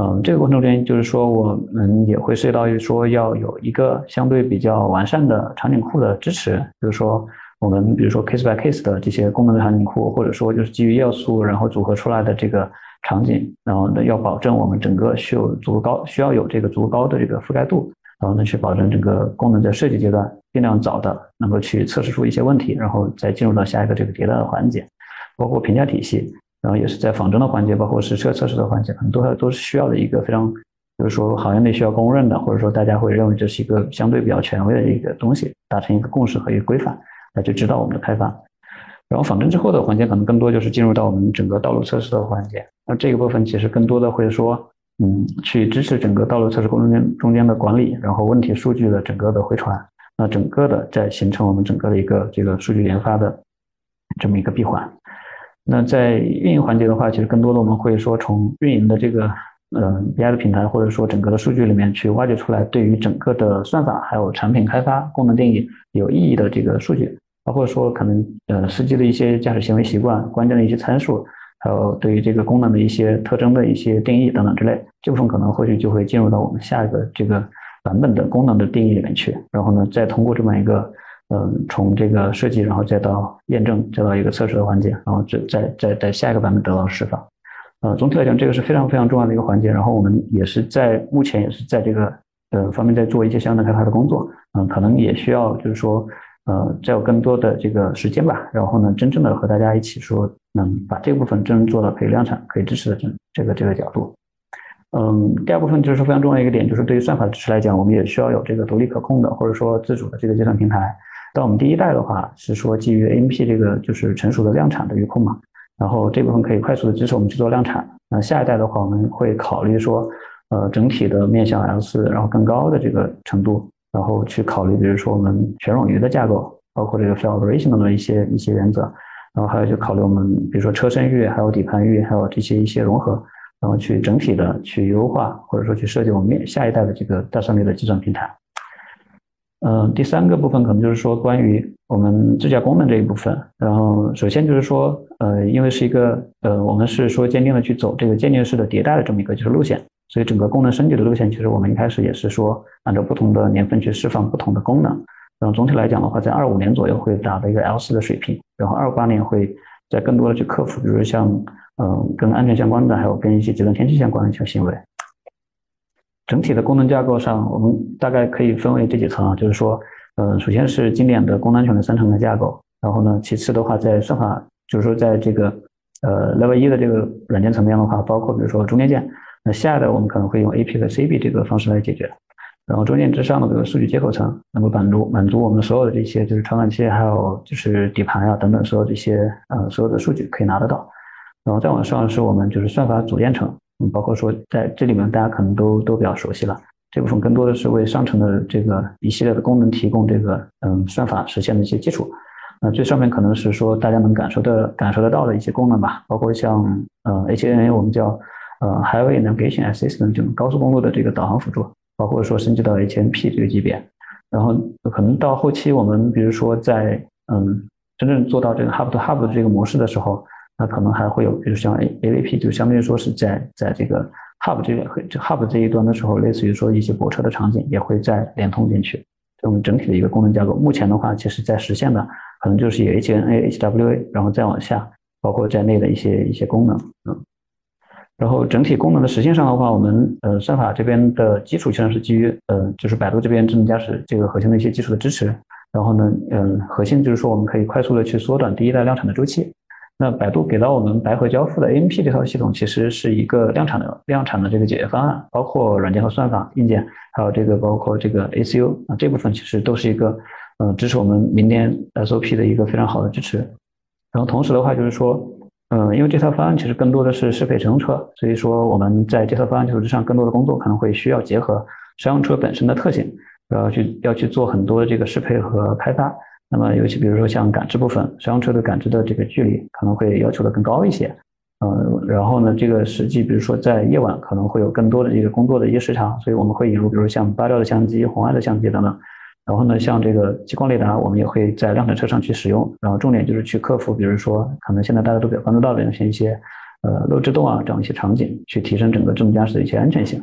嗯，这个过程中间就是说我们也会涉及到于说要有一个相对比较完善的场景库的支持，比如说。我们比如说 case by case 的这些功能的场景库，或者说就是基于要素然后组合出来的这个场景，然后呢要保证我们整个需有足够高，需要有这个足够高的这个覆盖度，然后呢去保证整个功能在设计阶段尽量早的能够去测试出一些问题，然后再进入到下一个这个迭代的环节，包括评价体系，然后也是在仿真的环节，包括实车测试的环节，很多都是需要的一个非常，就是说行业内需要公认的，或者说大家会认为这是一个相对比较权威的一个东西，达成一个共识和一个规范。来去指导我们的开发，然后仿真之后的环节可能更多就是进入到我们整个道路测试的环节。那这个部分其实更多的会说，嗯，去支持整个道路测试过程中中间的管理，然后问题数据的整个的回传，那整个的在形成我们整个的一个这个数据研发的这么一个闭环。那在运营环节的话，其实更多的我们会说从运营的这个嗯 BI 的平台或者说整个的数据里面去挖掘出来对于整个的算法还有产品开发功能定义有意义的这个数据。包括说可能呃司机的一些驾驶行为习惯、关键的一些参数，还有对于这个功能的一些特征的一些定义等等之类，这部分可能后续就会进入到我们下一个这个版本的功能的定义里面去。然后呢，再通过这么一个嗯从这个设计，然后再到验证，再到一个测试的环节，然后再再再在下一个版本得到释放。呃，总体来讲，这个是非常非常重要的一个环节。然后我们也是在目前也是在这个呃方面在做一些相应的开发的工作。嗯，可能也需要就是说。呃，再有更多的这个时间吧，然后呢，真正的和大家一起说，能把这部分真正做到可以量产、可以支持的这这个这个角度。嗯，第二部分就是非常重要一个点，就是对于算法支持来讲，我们也需要有这个独立可控的或者说自主的这个计算平台。到我们第一代的话，是说基于 AMP 这个就是成熟的量产的预控嘛，然后这部分可以快速的支持我们去做量产。那下一代的话，我们会考虑说，呃，整体的面向 L 四，然后更高的这个程度。然后去考虑，比如说我们全冗余的架构，包括这个 fail operation 的一些一些原则，然后还有就考虑我们比如说车身域，还有底盘域，还有这些一些融合，然后去整体的去优化，或者说去设计我们面下一代的这个大算力的计算平台。嗯，第三个部分可能就是说关于我们自驾功能这一部分。然后首先就是说，呃，因为是一个呃，我们是说坚定的去走这个渐进式的迭代的这么一个就是路线。所以整个功能升级的路线，其实我们一开始也是说按照不同的年份去释放不同的功能。然后总体来讲的话，在二五年左右会达到一个 L 四的水平，然后二八年会在更多的去克服，比如像嗯跟安全相关的，还有跟一些极端天气相关的一些行为。整体的功能架构上，我们大概可以分为这几层啊，就是说，呃，首先是经典的功能安全的三层的架构，然后呢，其次的话，在算法，就是说在这个呃 Level 一的这个软件层面的话，包括比如说中间件，那下的我们可能会用 AP 和 CB 这个方式来解决。然后中间之上的这个数据接口层，能够满足满足我们所有的这些就是传感器，还有就是底盘呀等等所有这些呃所有的数据可以拿得到。然后再往上是我们就是算法组件层，嗯，包括说在这里面大家可能都都比较熟悉了，这部分更多的是为上层的这个一系列的功能提供这个嗯算法实现的一些基础。那最上面可能是说大家能感受的感受得到的一些功能吧，包括像呃 HNA 我们叫呃 Highway Navigation Assistant 这种高速公路的这个导航辅助。包括说升级到 HNP 这个级别，然后可能到后期我们比如说在嗯真正做到这个 Hub to Hub 的这个模式的时候，那可能还会有比如像 A AVP 就相当于说是在在这个 Hub 这个 Hub 这一端的时候，类似于说一些泊车的场景也会再连通进去，这种整体的一个功能架构。目前的话，其实在实现的可能就是以 HNA、HWA，然后再往下，包括在内的一些一些功能，嗯。然后整体功能的实现上的话，我们呃算法这边的基础实际上是基于呃就是百度这边智能驾驶这个核心的一些基础的支持。然后呢，嗯，核心就是说我们可以快速的去缩短第一代量产的周期。那百度给到我们白盒交付的 AMP 这套系统，其实是一个量产的量产的这个解决方案，包括软件和算法、硬件，还有这个包括这个 ACU 啊这部分其实都是一个嗯支持我们明年 SOP 的一个非常好的支持。然后同时的话就是说。嗯，因为这套方案其实更多的是适配乘用车，所以说我们在这套方案基础之上，更多的工作可能会需要结合商用车本身的特性，然后去要去做很多的这个适配和开发。那么尤其比如说像感知部分，商用车的感知的这个距离可能会要求的更高一些。嗯，然后呢，这个实际比如说在夜晚可能会有更多的这个工作的一些时长，所以我们会引入比如像八兆的相机、红外的相机等等。然后呢，像这个激光雷达，我们也会在量产车上去使用。然后重点就是去克服，比如说可能现在大家都比较关注到的一些，呃，漏制动啊这样一些场景，去提升整个智能驾驶的一些安全性。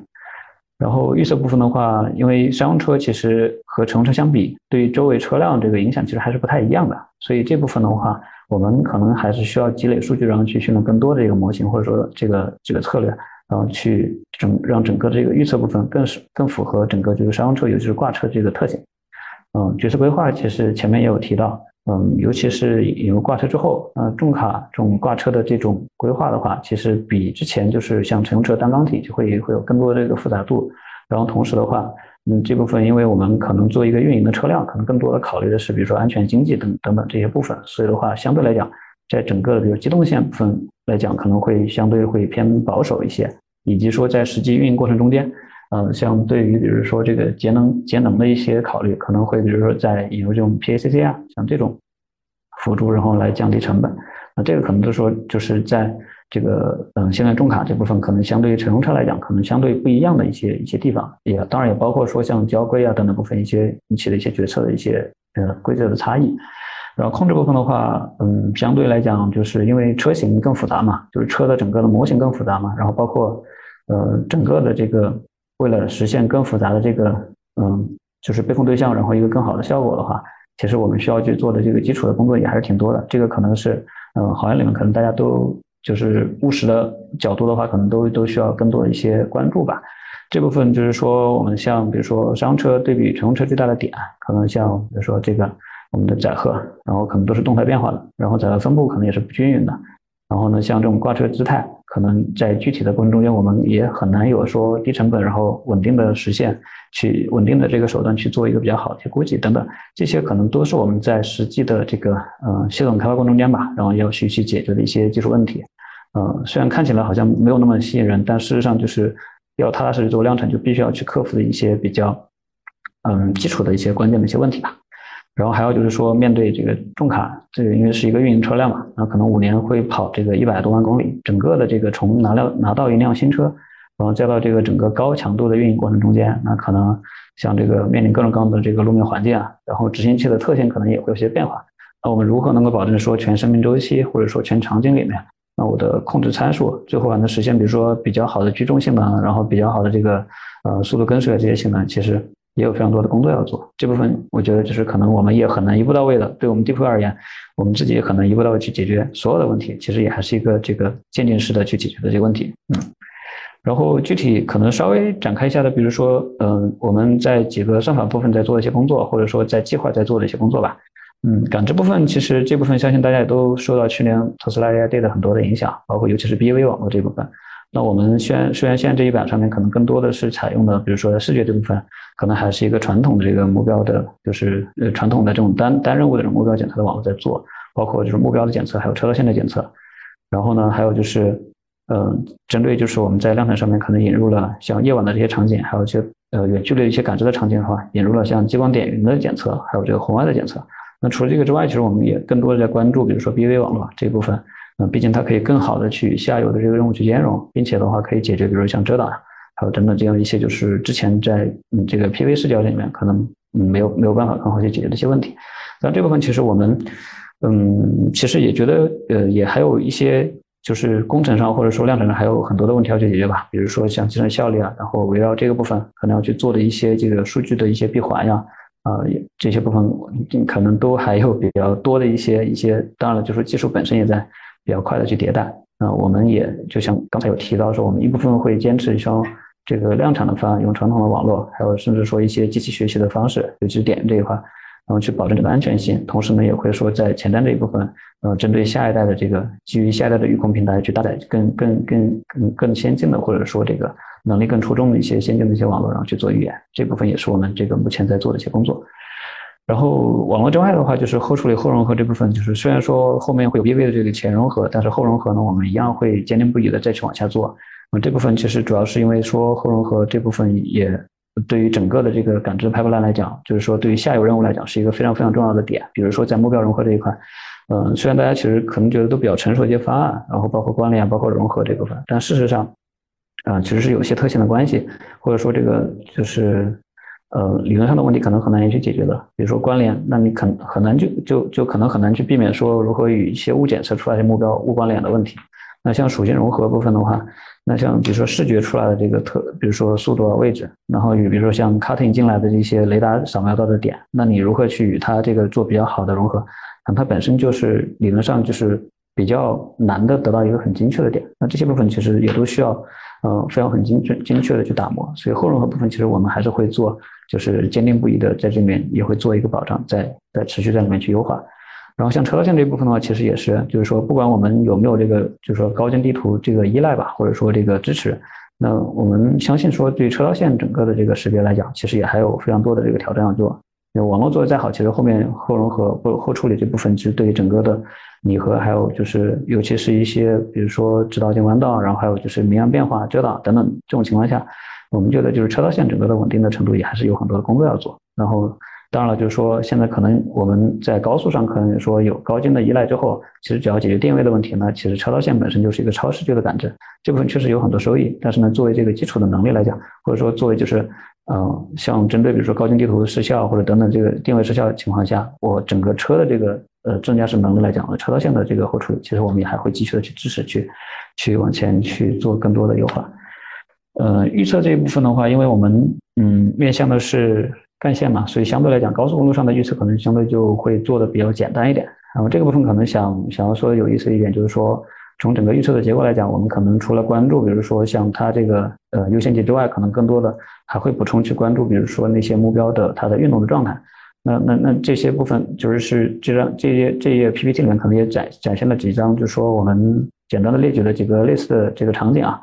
然后预测部分的话，因为商用车其实和乘车相比，对于周围车辆这个影响其实还是不太一样的。所以这部分的话，我们可能还是需要积累数据，然后去训练更多的一个模型，或者说这个这个策略，然后去整让整个这个预测部分更是更符合整个就是商用车，尤其是挂车这个特性。嗯，角色规划其实前面也有提到，嗯，尤其是引入挂车之后，呃，重卡这种挂车的这种规划的话，其实比之前就是像乘用车单缸体就会会有更多的这个复杂度。然后同时的话，嗯，这部分因为我们可能做一个运营的车辆，可能更多的考虑的是比如说安全、经济等等等这些部分，所以的话，相对来讲，在整个比如机动线部分来讲，可能会相对会偏保守一些，以及说在实际运营过程中间。嗯，像对于比如说这个节能节能的一些考虑，可能会比如说在引入这种 PACC 啊，像这种辅助，然后来降低成本。那这个可能就说，就是在这个嗯，现在重卡这部分，可能相对于乘用车来讲，可能相对不一样的一些一些地方，也当然也包括说像交规啊等等部分一些引起的一些决策的一些呃规则的差异。然后控制部分的话，嗯，相对来讲，就是因为车型更复杂嘛，就是车的整个的模型更复杂嘛，然后包括呃整个的这个。为了实现更复杂的这个，嗯，就是被控对象，然后一个更好的效果的话，其实我们需要去做的这个基础的工作也还是挺多的。这个可能是，嗯，行业里面可能大家都就是务实的角度的话，可能都都需要更多的一些关注吧。这部分就是说，我们像比如说商用车对比乘用车最大的点，可能像比如说这个我们的载荷，然后可能都是动态变化的，然后载荷分布可能也是不均匀的。然后呢，像这种挂车姿态，可能在具体的过程中间，我们也很难有说低成本，然后稳定的实现，去稳定的这个手段去做一个比较好的估计等等，这些可能都是我们在实际的这个呃系统开发过程中间吧，然后要去去解决的一些技术问题。呃，虽然看起来好像没有那么吸引人，但事实上就是要踏踏实实做量产，就必须要去克服的一些比较嗯基础的一些关键的一些问题吧。然后还有就是说，面对这个重卡，这个因为是一个运营车辆嘛，那可能五年会跑这个一百多万公里，整个的这个从拿到拿到一辆新车，然后再到这个整个高强度的运营过程中间，那可能像这个面临各种各样的这个路面环境啊，然后执行器的特性可能也会有些变化。那我们如何能够保证说全生命周期或者说全场景里面，那我的控制参数最后还能实现，比如说比较好的居中性能，然后比较好的这个呃速度跟随的这些性能，其实也有非常多的工作要做。这部分我觉得就是可能我们也很难一步到位的。对我们 deep 而言，我们自己也很难一步到位去解决所有的问题。其实也还是一个这个渐进式的去解决的这些问题。嗯，然后具体可能稍微展开一下的，比如说嗯我们在几个算法部分在做一些工作，或者说在计划在做的一些工作吧。嗯，感知部分其实这部分相信大家也都受到去年特斯拉 AI Day 的很多的影响，包括尤其是 BV 网络这部分。那我们虽然虽然现在这一版上面可能更多的是采用的，比如说视觉这部分，可能还是一个传统的这个目标的，就是呃传统的这种单单任务的这种目标检测的网络在做，包括就是目标的检测，还有车道线的检测。然后呢，还有就是嗯，针对就是我们在量产上面可能引入了像夜晚的这些场景，还有一些呃远距离的一些感知的场景的话，引入了像激光点云的检测，还有这个红外的检测。那除了这个之外，其实我们也更多的在关注，比如说 BV 网络这一部分。那毕竟它可以更好的去下游的这个任务去兼容，并且的话可以解决，比如像遮挡，还有等等这样一些，就是之前在嗯这个 PV 视角里面可能没有没有办法很好去解决的一些问题。那这部分其实我们嗯其实也觉得呃也还有一些就是工程上或者说量产上还有很多的问题要去解决吧，比如说像计算效率啊，然后围绕这个部分可能要去做的一些这个数据的一些闭环呀。啊，这些部分可能都还有比较多的一些一些，当然了，就是技术本身也在比较快的去迭代。那我们也就像刚才有提到说，我们一部分会坚持像这个量产的方案，用传统的网络，还有甚至说一些机器学习的方式，尤其是点这一块。然后去保证这个安全性，同时呢，也会说在前端这一部分，呃，针对下一代的这个基于下一代的预控平台去搭载更更更更更先进的，或者说这个能力更出众的一些先进的一些网络，然后去做预演，这部分也是我们这个目前在做的一些工作。然后网络之外的话，就是后处理后融合这部分，就是虽然说后面会有 BV 的这个前融合，但是后融合呢，我们一样会坚定不移的再去往下做。嗯，这部分其实主要是因为说后融合这部分也。对于整个的这个感知 pipeline 来讲，就是说对于下游任务来讲是一个非常非常重要的点。比如说在目标融合这一块，嗯，虽然大家其实可能觉得都比较成熟一些方案，然后包括关联、包括融合这部分，但事实上，啊，其实是有些特性的关系，或者说这个就是呃理论上的问题可能很难去解决的。比如说关联，那你可很难就就就可能很难去避免说如何与一些误检测出来的目标误关联的问题。那像属性融合部分的话，那像比如说视觉出来的这个特，比如说速度啊位置，然后与比如说像 cutting 进来的这些雷达扫描到的点，那你如何去与它这个做比较好的融合？那它本身就是理论上就是比较难的得到一个很精确的点。那这些部分其实也都需要，呃，非常很精准精确的去打磨。所以后融合部分其实我们还是会做，就是坚定不移的在这里面也会做一个保障，在在持续在里面去优化。然后像车道线这一部分的话，其实也是，就是说，不管我们有没有这个，就是说高精地图这个依赖吧，或者说这个支持，那我们相信说，对车道线整个的这个识别来讲，其实也还有非常多的这个挑战要做。网络做的再好，其实后面后融合或后处理这部分，其实对于整个的拟合，还有就是尤其是一些比如说直道性弯道，然后还有就是明暗变化、遮挡等等这种情况下，我们觉得就是车道线整个的稳定的程度也还是有很多的工作要做。然后。当然了，就是说，现在可能我们在高速上可能说有高精的依赖之后，其实只要解决定位的问题呢，其实车道线本身就是一个超视觉的感知，这部分确实有很多收益。但是呢，作为这个基础的能力来讲，或者说作为就是，嗯，像针对比如说高精地图失效或者等等这个定位失效的情况下，我整个车的这个呃正驾驶能力来讲，车道线的这个后处理，其实我们也还会继续的去支持去，去往前去做更多的优化。呃，预测这一部分的话，因为我们嗯面向的是。干线嘛，所以相对来讲，高速公路上的预测可能相对就会做的比较简单一点。然后这个部分可能想想要说的有意思一点，就是说从整个预测的结果来讲，我们可能除了关注，比如说像它这个呃优先级之外，可能更多的还会补充去关注，比如说那些目标的它的运动的状态。那那那这些部分就是是这张这页这页 PPT 里面可能也展展现了几张，就是说我们简单的列举了几个类似的这个场景啊。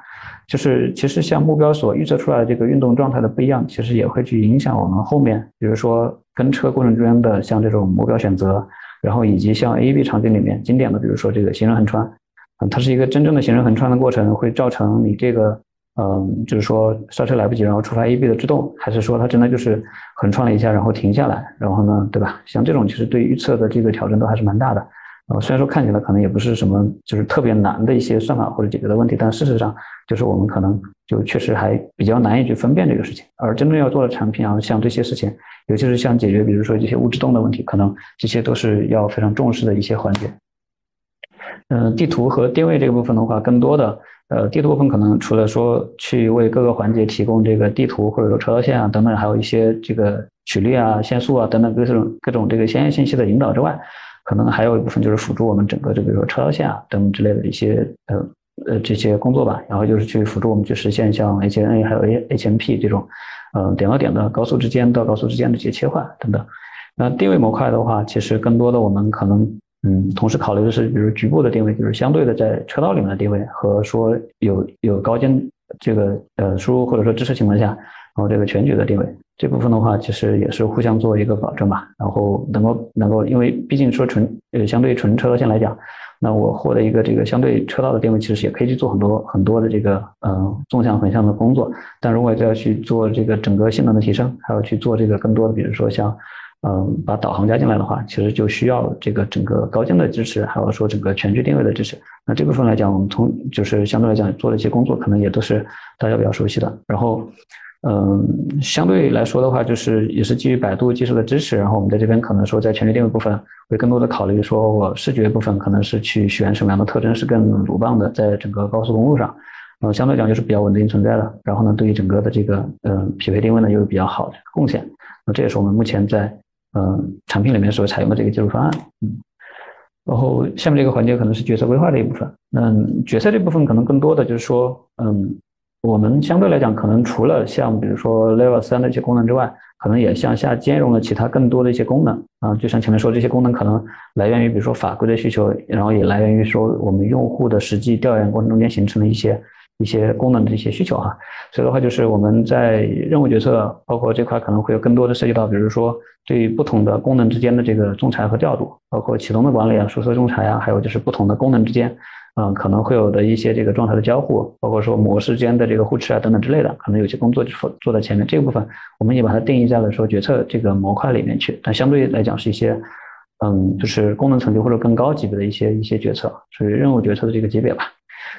就是其实像目标所预测出来的这个运动状态的不一样，其实也会去影响我们后面，比如说跟车过程中间的像这种目标选择，然后以及像 A B 场景里面经典的，比如说这个行人横穿，嗯，它是一个真正的行人横穿的过程，会造成你这个，嗯，就是说刹车来不及，然后触发 A B 的制动，还是说它真的就是横穿了一下，然后停下来，然后呢，对吧？像这种其实对预测的这个挑战都还是蛮大的。呃，虽然说看起来可能也不是什么就是特别难的一些算法或者解决的问题，但事实上就是我们可能就确实还比较难以去分辨这个事情。而真正要做的产品啊，像这些事情，尤其是像解决比如说这些物质动的问题，可能这些都是要非常重视的一些环节。嗯，地图和定位这个部分的话，更多的，呃，地图部分可能除了说去为各个环节提供这个地图或者说车道线啊等等，还有一些这个曲率啊、限速啊等等各种各种这个先验信息的引导之外，可能还有一部分就是辅助我们整个这个说车道线啊等之类的一些呃呃这些工作吧。然后就是去辅助我们去实现像 HNA 还有 HMP 这种，呃点到点的高速之间到高速之间的一些切换等等。那定位模块的话，其实更多的我们可能。嗯，同时考虑的是，比如局部的定位，就是相对的在车道里面的定位，和说有有高精这个呃输入或者说支持情况下，然后这个全局的定位这部分的话，其实也是互相做一个保证吧。然后能够能够，因为毕竟说纯呃相对纯车道线来讲，那我获得一个这个相对车道的定位，其实也可以去做很多很多的这个呃纵向横向的工作。但如果要去做这个整个性能的提升，还要去做这个更多的，比如说像。嗯，把导航加进来的话，其实就需要这个整个高精的支持，还有说整个全局定位的支持。那这部分来讲，我们从就是相对来讲做了一些工作，可能也都是大家比较熟悉的。然后，嗯，相对来说的话，就是也是基于百度技术的支持。然后我们在这边可能说在全局定位部分，会更多的考虑说我视觉部分可能是去选什么样的特征是更鲁棒的，在整个高速公路上，呃，相对讲就是比较稳定存在的。然后呢，对于整个的这个嗯匹配定位呢，又有比较好的贡献。那这也是我们目前在嗯，产品里面所采用的这个技术方案，嗯，然后下面这个环节可能是决策规划的一部分。嗯，决策这部分可能更多的就是说，嗯，我们相对来讲，可能除了像比如说 Level 三的一些功能之外，可能也向下兼容了其他更多的一些功能啊。就像前面说，这些功能可能来源于比如说法规的需求，然后也来源于说我们用户的实际调研过程中间形成的一些。一些功能的一些需求哈，所以的话就是我们在任务决策包括这块可能会有更多的涉及到，比如说对于不同的功能之间的这个仲裁和调度，包括启动的管理啊、输出仲裁啊，还有就是不同的功能之间，嗯，可能会有的一些这个状态的交互，包括说模式间的这个互斥啊等等之类的，可能有些工作就做做在前面这部分，我们也把它定义在了说决策这个模块里面去，但相对来讲是一些，嗯，就是功能层级或者更高级别的一些一些决策，属于任务决策的这个级别吧。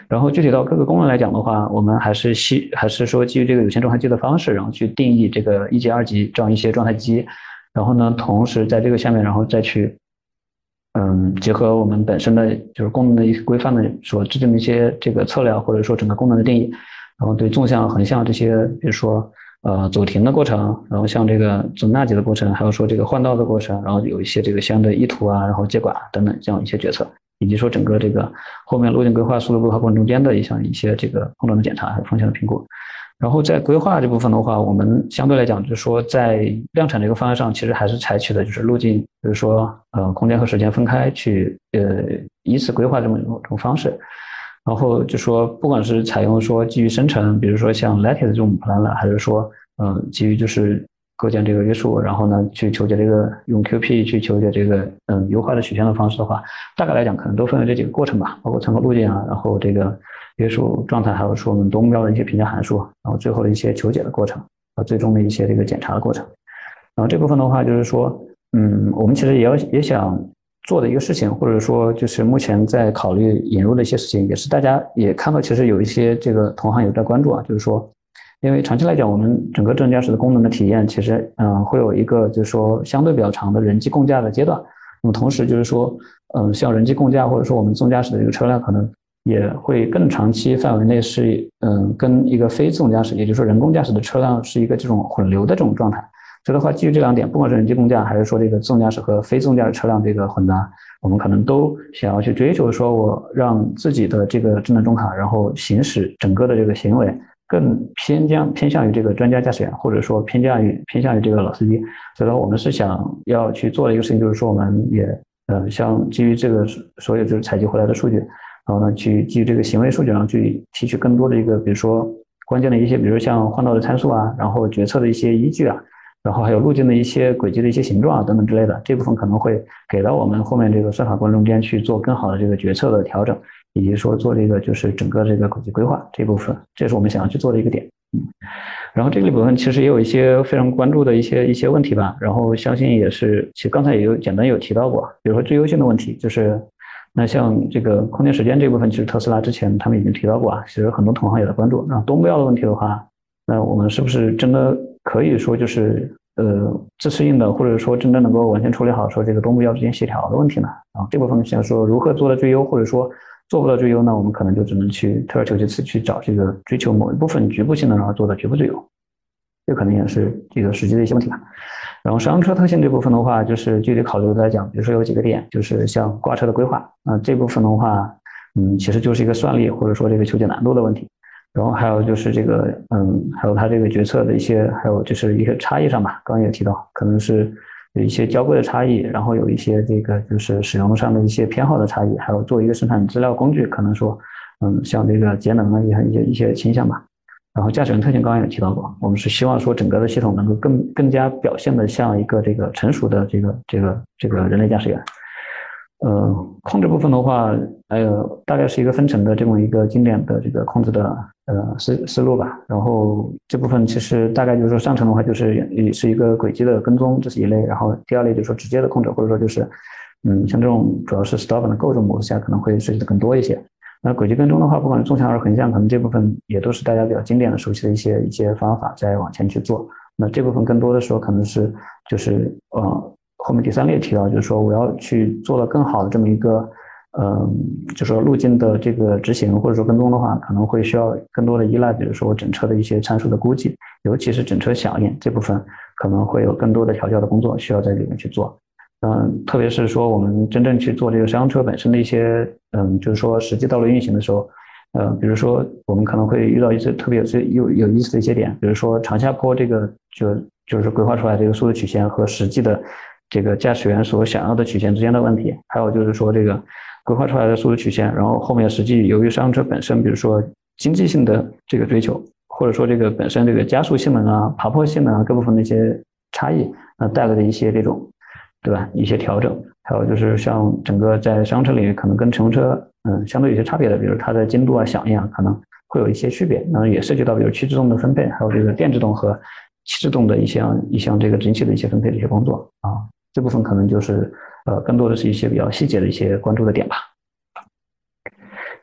然后具体到各个功能来讲的话，我们还是希还是说基于这个有限状态机的方式，然后去定义这个一级、二级这样一些状态机，然后呢，同时在这个下面，然后再去，嗯，结合我们本身的就是功能的一些规范的所制定的一些这个策略，或者说整个功能的定义，然后对纵向、横向这些，比如说呃走停的过程，然后像这个走纳级的过程，还有说这个换道的过程，然后有一些这个相对意图啊，然后接管等等这样一些决策。以及说整个这个后面路径规划、速度规划过程中间的一项一些这个碰撞的检查还有风险的评估，然后在规划这部分的话，我们相对来讲就是说在量产这个方案上，其实还是采取的就是路径，比如说呃空间和时间分开去呃依次规划这么一种方式，然后就说不管是采用说基于生成，比如说像 Lattice 这种 plan 了，还是说嗯基于就是。构建这个约束，然后呢，去求解这个用 QP 去求解这个嗯优化的曲线的方式的话，大概来讲可能都分为这几个过程吧，包括参考路径啊，然后这个约束状态，还有说我们多目标的一些评价函数，然后最后的一些求解的过程，和最终的一些这个检查的过程。然后这部分的话，就是说，嗯，我们其实也要也想做的一个事情，或者说就是目前在考虑引入的一些事情，也是大家也看到，其实有一些这个同行有在关注啊，就是说。因为长期来讲，我们整个智能驾驶的功能的体验，其实嗯会有一个就是说相对比较长的人机共驾的阶段。那么同时就是说，嗯，像人机共驾或者说我们自动驾驶的这个车辆，可能也会更长期范围内是嗯跟一个非自动驾驶，也就是说人工驾驶的车辆是一个这种混流的这种状态。所以的话，基于这两点，不管是人机共驾还是说这个自动驾驶和非自动驾驶车辆这个混杂，我们可能都想要去追求说，我让自己的这个智能中卡，然后行驶整个的这个行为。更偏向偏向于这个专家驾驶员，或者说偏向于偏向于这个老司机。所以说，我们是想要去做的一个事情，就是说，我们也呃，像基于这个所有就是采集回来的数据，然后呢，去基于这个行为数据，然后去提取更多的一个，比如说关键的一些，比如像换道的参数啊，然后决策的一些依据啊，然后还有路径的一些轨迹的一些形状啊等等之类的，这部分可能会给到我们后面这个算法过程中间去做更好的这个决策的调整。以及说做这个就是整个这个轨迹规划这部分，这是我们想要去做的一个点。嗯，然后这个部分其实也有一些非常关注的一些一些问题吧。然后相信也是，其实刚才也有简单有提到过，比如说最优性的问题，就是那像这个空间时间这部分，其实特斯拉之前他们已经提到过啊，其实很多同行也在关注。那多目标的问题的话，那我们是不是真的可以说就是呃自适应的，或者说真正能够完全处理好说这个多目标之间协调的问题呢？啊，这部分想说如何做的最优，或者说做不到最优呢？我们可能就只能去退而求其次去找这个追求某一部分局部性能，然后做的局部最优，这可能也是这个实际的一些问题吧。然后商车特性这部分的话，就是具体考虑来讲，比如说有几个点，就是像挂车的规划，那这部分的话，嗯，其实就是一个算力或者说这个求解难度的问题。然后还有就是这个，嗯，还有它这个决策的一些，还有就是一些差异上吧。刚刚也提到，可能是有一些交规的差异，然后有一些这个就是使用上的一些偏好的差异，还有做一个生产资料工具，可能说，嗯，像这个节能啊，一些一些一些倾向吧。然后驾驶员特性刚刚也提到过，我们是希望说整个的系统能够更更加表现的像一个这个成熟的这个这个这个人类驾驶员。呃，控制部分的话，还有大概是一个分层的这么一个经典的这个控制的呃思思路吧。然后这部分其实大概就是说上层的话就是也是一个轨迹的跟踪，这是一类。然后第二类就是说直接的控制，或者说就是嗯像这种主要是 stop 的构筑模式下可能会涉及的更多一些。那轨迹跟踪的话，不管是纵向还是横向，可能这部分也都是大家比较经典的熟悉的一些一些方法在往前去做。那这部分更多的时候可能是就是呃。后面第三列提到，就是说我要去做的更好的这么一个，嗯，就说路径的这个执行或者说跟踪的话，可能会需要更多的依赖，比如说整车的一些参数的估计，尤其是整车响应这部分，可能会有更多的调教的工作需要在里面去做。嗯，特别是说我们真正去做这个商用车本身的一些，嗯，就是说实际道路运行的时候，呃，比如说我们可能会遇到一些特别有有有意思的一些点，比如说长下坡这个就就是规划出来这个速度曲线和实际的。这个驾驶员所想要的曲线之间的问题，还有就是说这个规划出来的速度曲线，然后后面实际由于商用车本身，比如说经济性的这个追求，或者说这个本身这个加速性能啊、爬坡性能啊各部分的一些差异，那带来的一些这种，对吧？一些调整，还有就是像整个在商用车领域可能跟乘用车嗯相对有些差别的，比如它的精度啊、响应啊可能会有一些区别，那也涉及到比如区制动的分配，还有这个电制动和气制动的一项一项这个整体的一些分配的一些工作啊。这部分可能就是，呃，更多的是一些比较细节的一些关注的点吧。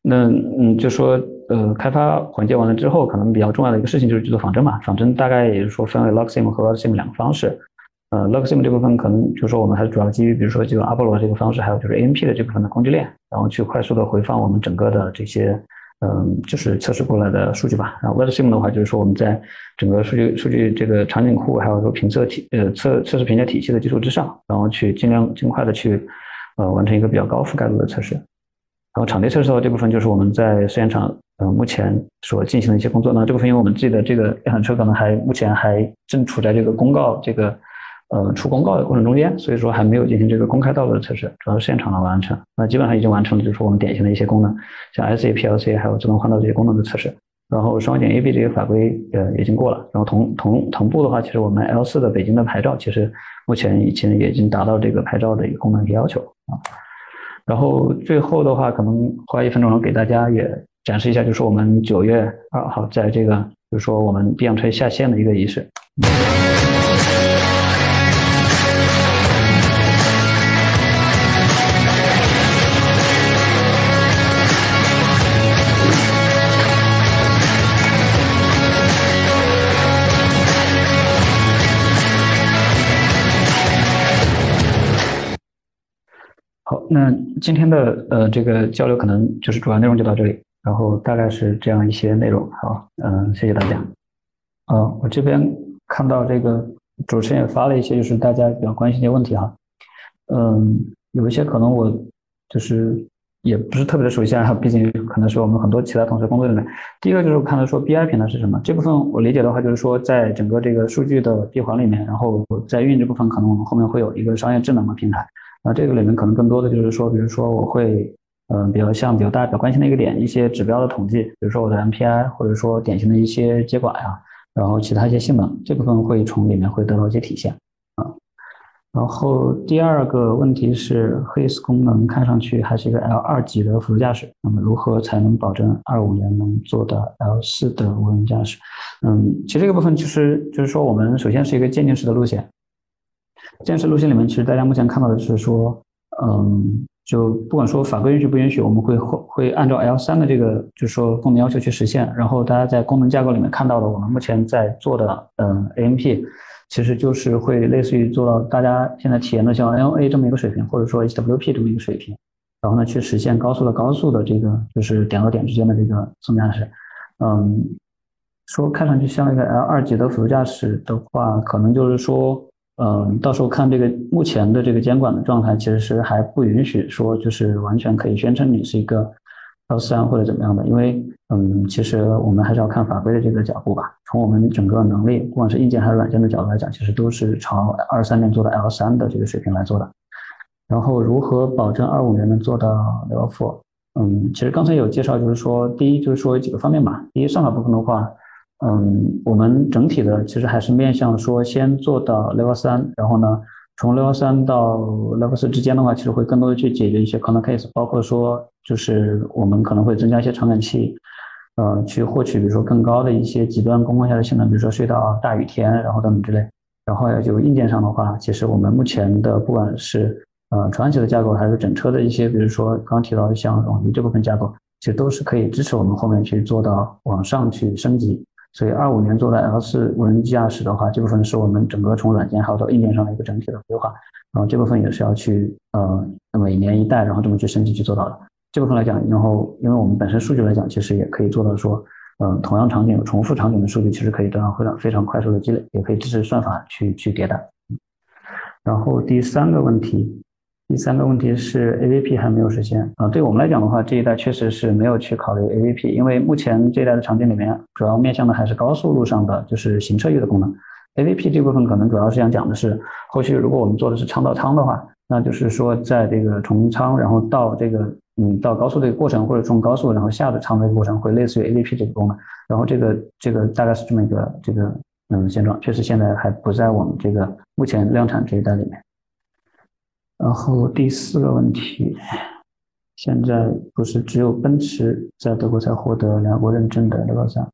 那嗯，就说呃，开发环节完了之后，可能比较重要的一个事情就是去做仿真嘛。仿真大概也就是说分为 logsim 和 Locksim 两个方式。呃，logsim 这部分可能就是说我们还是主要基于比如说就阿波罗这个方式，还有就是 AMP 的这部分的工具链，然后去快速的回放我们整个的这些。嗯，就是测试过来的数据吧。然后 WebSim 的话，就是说我们在整个数据数据这个场景库，还有说评测体呃测测试评价体系的基础之上，然后去尽量尽快的去呃完成一个比较高覆盖度的测试。然后场地测试的话这部分，就是我们在试验场呃目前所进行的一些工作。那这部分因为我们自己的这个量产车可能还目前还正处在这个公告这个。呃，出公告的过程中间，所以说还没有进行这个公开道路的测试，主要是现场的完成。那基本上已经完成了，就是我们典型的一些功能，像 S A P L C 还有自动换道这些功能的测试。然后双点 A B 这些法规呃已经过了。然后同同同步的话，其实我们 L 四的北京的牌照，其实目前已经也已经达到这个牌照的一个功能要求啊。然后最后的话，可能花一分钟给大家也展示一下，就是我们九月二号在这个，就是说我们 B 样车下线的一个仪式。那今天的呃这个交流可能就是主要内容就到这里，然后大概是这样一些内容。好，嗯，谢谢大家。啊，我这边看到这个主持人也发了一些，就是大家比较关心的问题哈。嗯，有一些可能我就是也不是特别的熟悉啊，毕竟可能是我们很多其他同事工作里面。第一个就是我看到说 BI 平台是什么，这部分我理解的话就是说在整个这个数据的闭环里面，然后在运营这部分可能我们后面会有一个商业智能的平台。那这个里面可能更多的就是说，比如说我会，嗯，比较像比较大家比较关心的一个点，一些指标的统计，比如说我的 MPI，或者说典型的一些接管呀，然后其他一些性能，这部分会从里面会得到一些体现啊。然后第二个问题是，HIS 功能看上去还是一个 L 二级的辅助驾驶，那么如何才能保证二五年能做到 L 四的无人驾驶？嗯，其实这个部分就是就是说我们首先是一个渐进式的路线。建设路线里面，其实大家目前看到的是说，嗯，就不管说法规允许不允许，我们会会会按照 L 三的这个就是说功能要求去实现。然后大家在功能架构里面看到的，我们目前在做的嗯 AMP，其实就是会类似于做到大家现在体验的像 LA 这么一个水平，或者说 HWP 这么一个水平，然后呢去实现高速的高速的这个就是点和点之间的这个自动驾驶。嗯，说看上去像一个 L 二级的辅助驾驶的话，可能就是说。嗯，到时候看这个目前的这个监管的状态，其实是还不允许说就是完全可以宣称你是一个 L 三或者怎么样的，因为嗯，其实我们还是要看法规的这个角度吧。从我们整个能力，不管是硬件还是软件的角度来讲，其实都是朝二三年做的 L 三的这个水平来做的。然后如何保证二五年能做到 L4？嗯，其实刚才有介绍，就是说第一就是说有几个方面嘛。第一，算法部分的话。嗯，我们整体的其实还是面向说先做到 level 三，然后呢，从 level 三到 level 四之间的话，其实会更多的去解决一些 corner case，包括说就是我们可能会增加一些传感器，呃，去获取比如说更高的一些极端工况下的性能，比如说隧道、大雨天，然后等等之类。然后就硬件上的话，其实我们目前的不管是呃传感器的架构，还是整车的一些，比如说刚提到的像网鱼这部分架构，其实都是可以支持我们后面去做到往上去升级。所以二五年做的 L 四无人机驾驶的话，这部分是我们整个从软件还有到硬件上的一个整体的规划，然后这部分也是要去呃每年一代，然后这么去升级去做到的。这部分来讲，然后因为我们本身数据来讲，其实也可以做到说，嗯，同样场景重复场景的数据，其实可以得到非常非常快速的积累，也可以支持算法去去迭代。然后第三个问题。第三个问题是 AVP 还没有实现啊，对我们来讲的话，这一代确实是没有去考虑 AVP，因为目前这一代的场景里面主要面向的还是高速路上的就是行车域的功能。AVP 这部分可能主要是想讲的是，后续如果我们做的是舱到舱的话，那就是说在这个从舱然后到这个嗯到高速这个过程，或者从高速然后下的舱的过程，会类似于 AVP 这个功能。然后这个这个大概是这么一个这个嗯现状，确实现在还不在我们这个目前量产这一代里面。然后第四个问题，现在不是只有奔驰在德国才获得两国认证的 Level 三？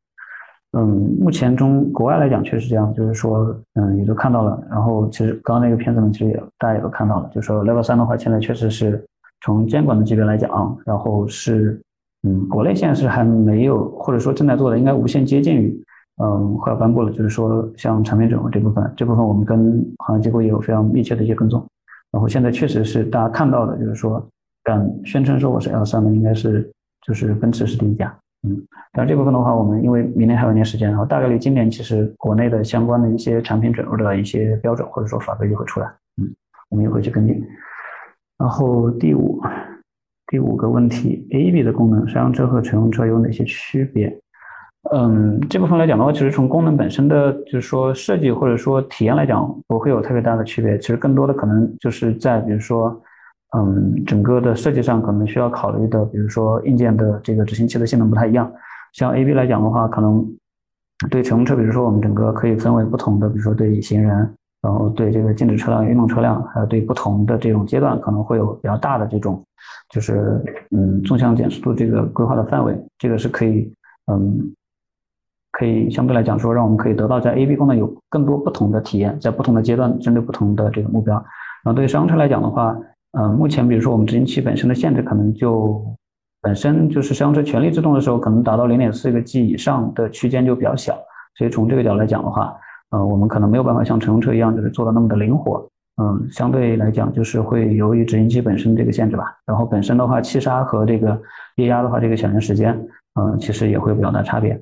嗯，目前中国外来讲确实这样，就是说，嗯，也都看到了。然后其实刚刚那个片子呢，其实也大家也都看到了，就是说 Level 三的话，现在确实是从监管的级别来讲，然后是，嗯，国内现在是还没有，或者说正在做的，应该无限接近于，嗯，快要颁布了，就是说像产品准入这部分，这部分我们跟行业机构也有非常密切的一些跟踪。然后现在确实是大家看到的，就是说敢宣称说我是 L 三的，应该是就是奔驰是第一家，嗯。但这部分的话，我们因为明年还有一年时间，然后大概率今年其实国内的相关的一些产品准入的一些标准或者说法规就会出来，嗯，我们也会去跟进。然后第五第五个问题，A/B 的功能，商用车和乘用车有哪些区别？嗯，这部分来讲的话，其实从功能本身的，就是说设计或者说体验来讲，不会有特别大的区别。其实更多的可能就是在，比如说，嗯，整个的设计上可能需要考虑的，比如说硬件的这个执行器的性能不太一样。像 A B 来讲的话，可能对乘用车，比如说我们整个可以分为不同的，比如说对行人，然后对这个禁止车辆、运动车辆，还有对不同的这种阶段，可能会有比较大的这种，就是嗯纵向减速度这个规划的范围，这个是可以，嗯。可以相对来讲说，让我们可以得到在 A B 功能有更多不同的体验，在不同的阶段针对不同的这个目标。然后对于商用车来讲的话，嗯，目前比如说我们执行器本身的限制，可能就本身就是商用车全力制动的时候，可能达到零点四个 G 以上的区间就比较小，所以从这个角度来讲的话，呃，我们可能没有办法像乘用车一样，就是做的那么的灵活。嗯，相对来讲就是会由于执行器本身这个限制吧。然后本身的话，气刹和这个液压的话，这个响应时间，嗯，其实也会有比较大差别。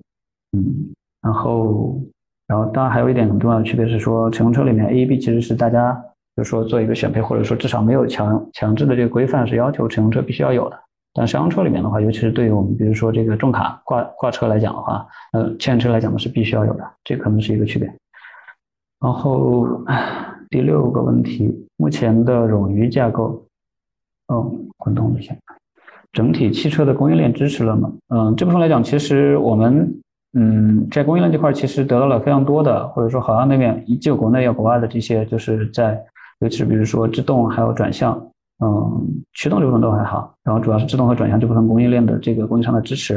嗯，然后，然后当然还有一点很重要的区别是说，乘用车里面 A、E、B 其实是大家就说做一个选配，或者说至少没有强强制的这个规范是要求乘用车必须要有的。但商用车里面的话，尤其是对于我们比如说这个重卡挂挂车来讲的话，呃，牵引车来讲的是必须要有的，这可能是一个区别。然后第六个问题，目前的冗余架构，哦，滚动一下，整体汽车的供应链支持了吗？嗯，这部分来讲，其实我们。嗯，在供应链这块其实得到了非常多的，或者说好像那边就国内有国外的这些，就是在尤其是比如说制动还有转向，嗯，驱动这部分都还好，然后主要是制动和转向这部分供应链的这个供应商的支持。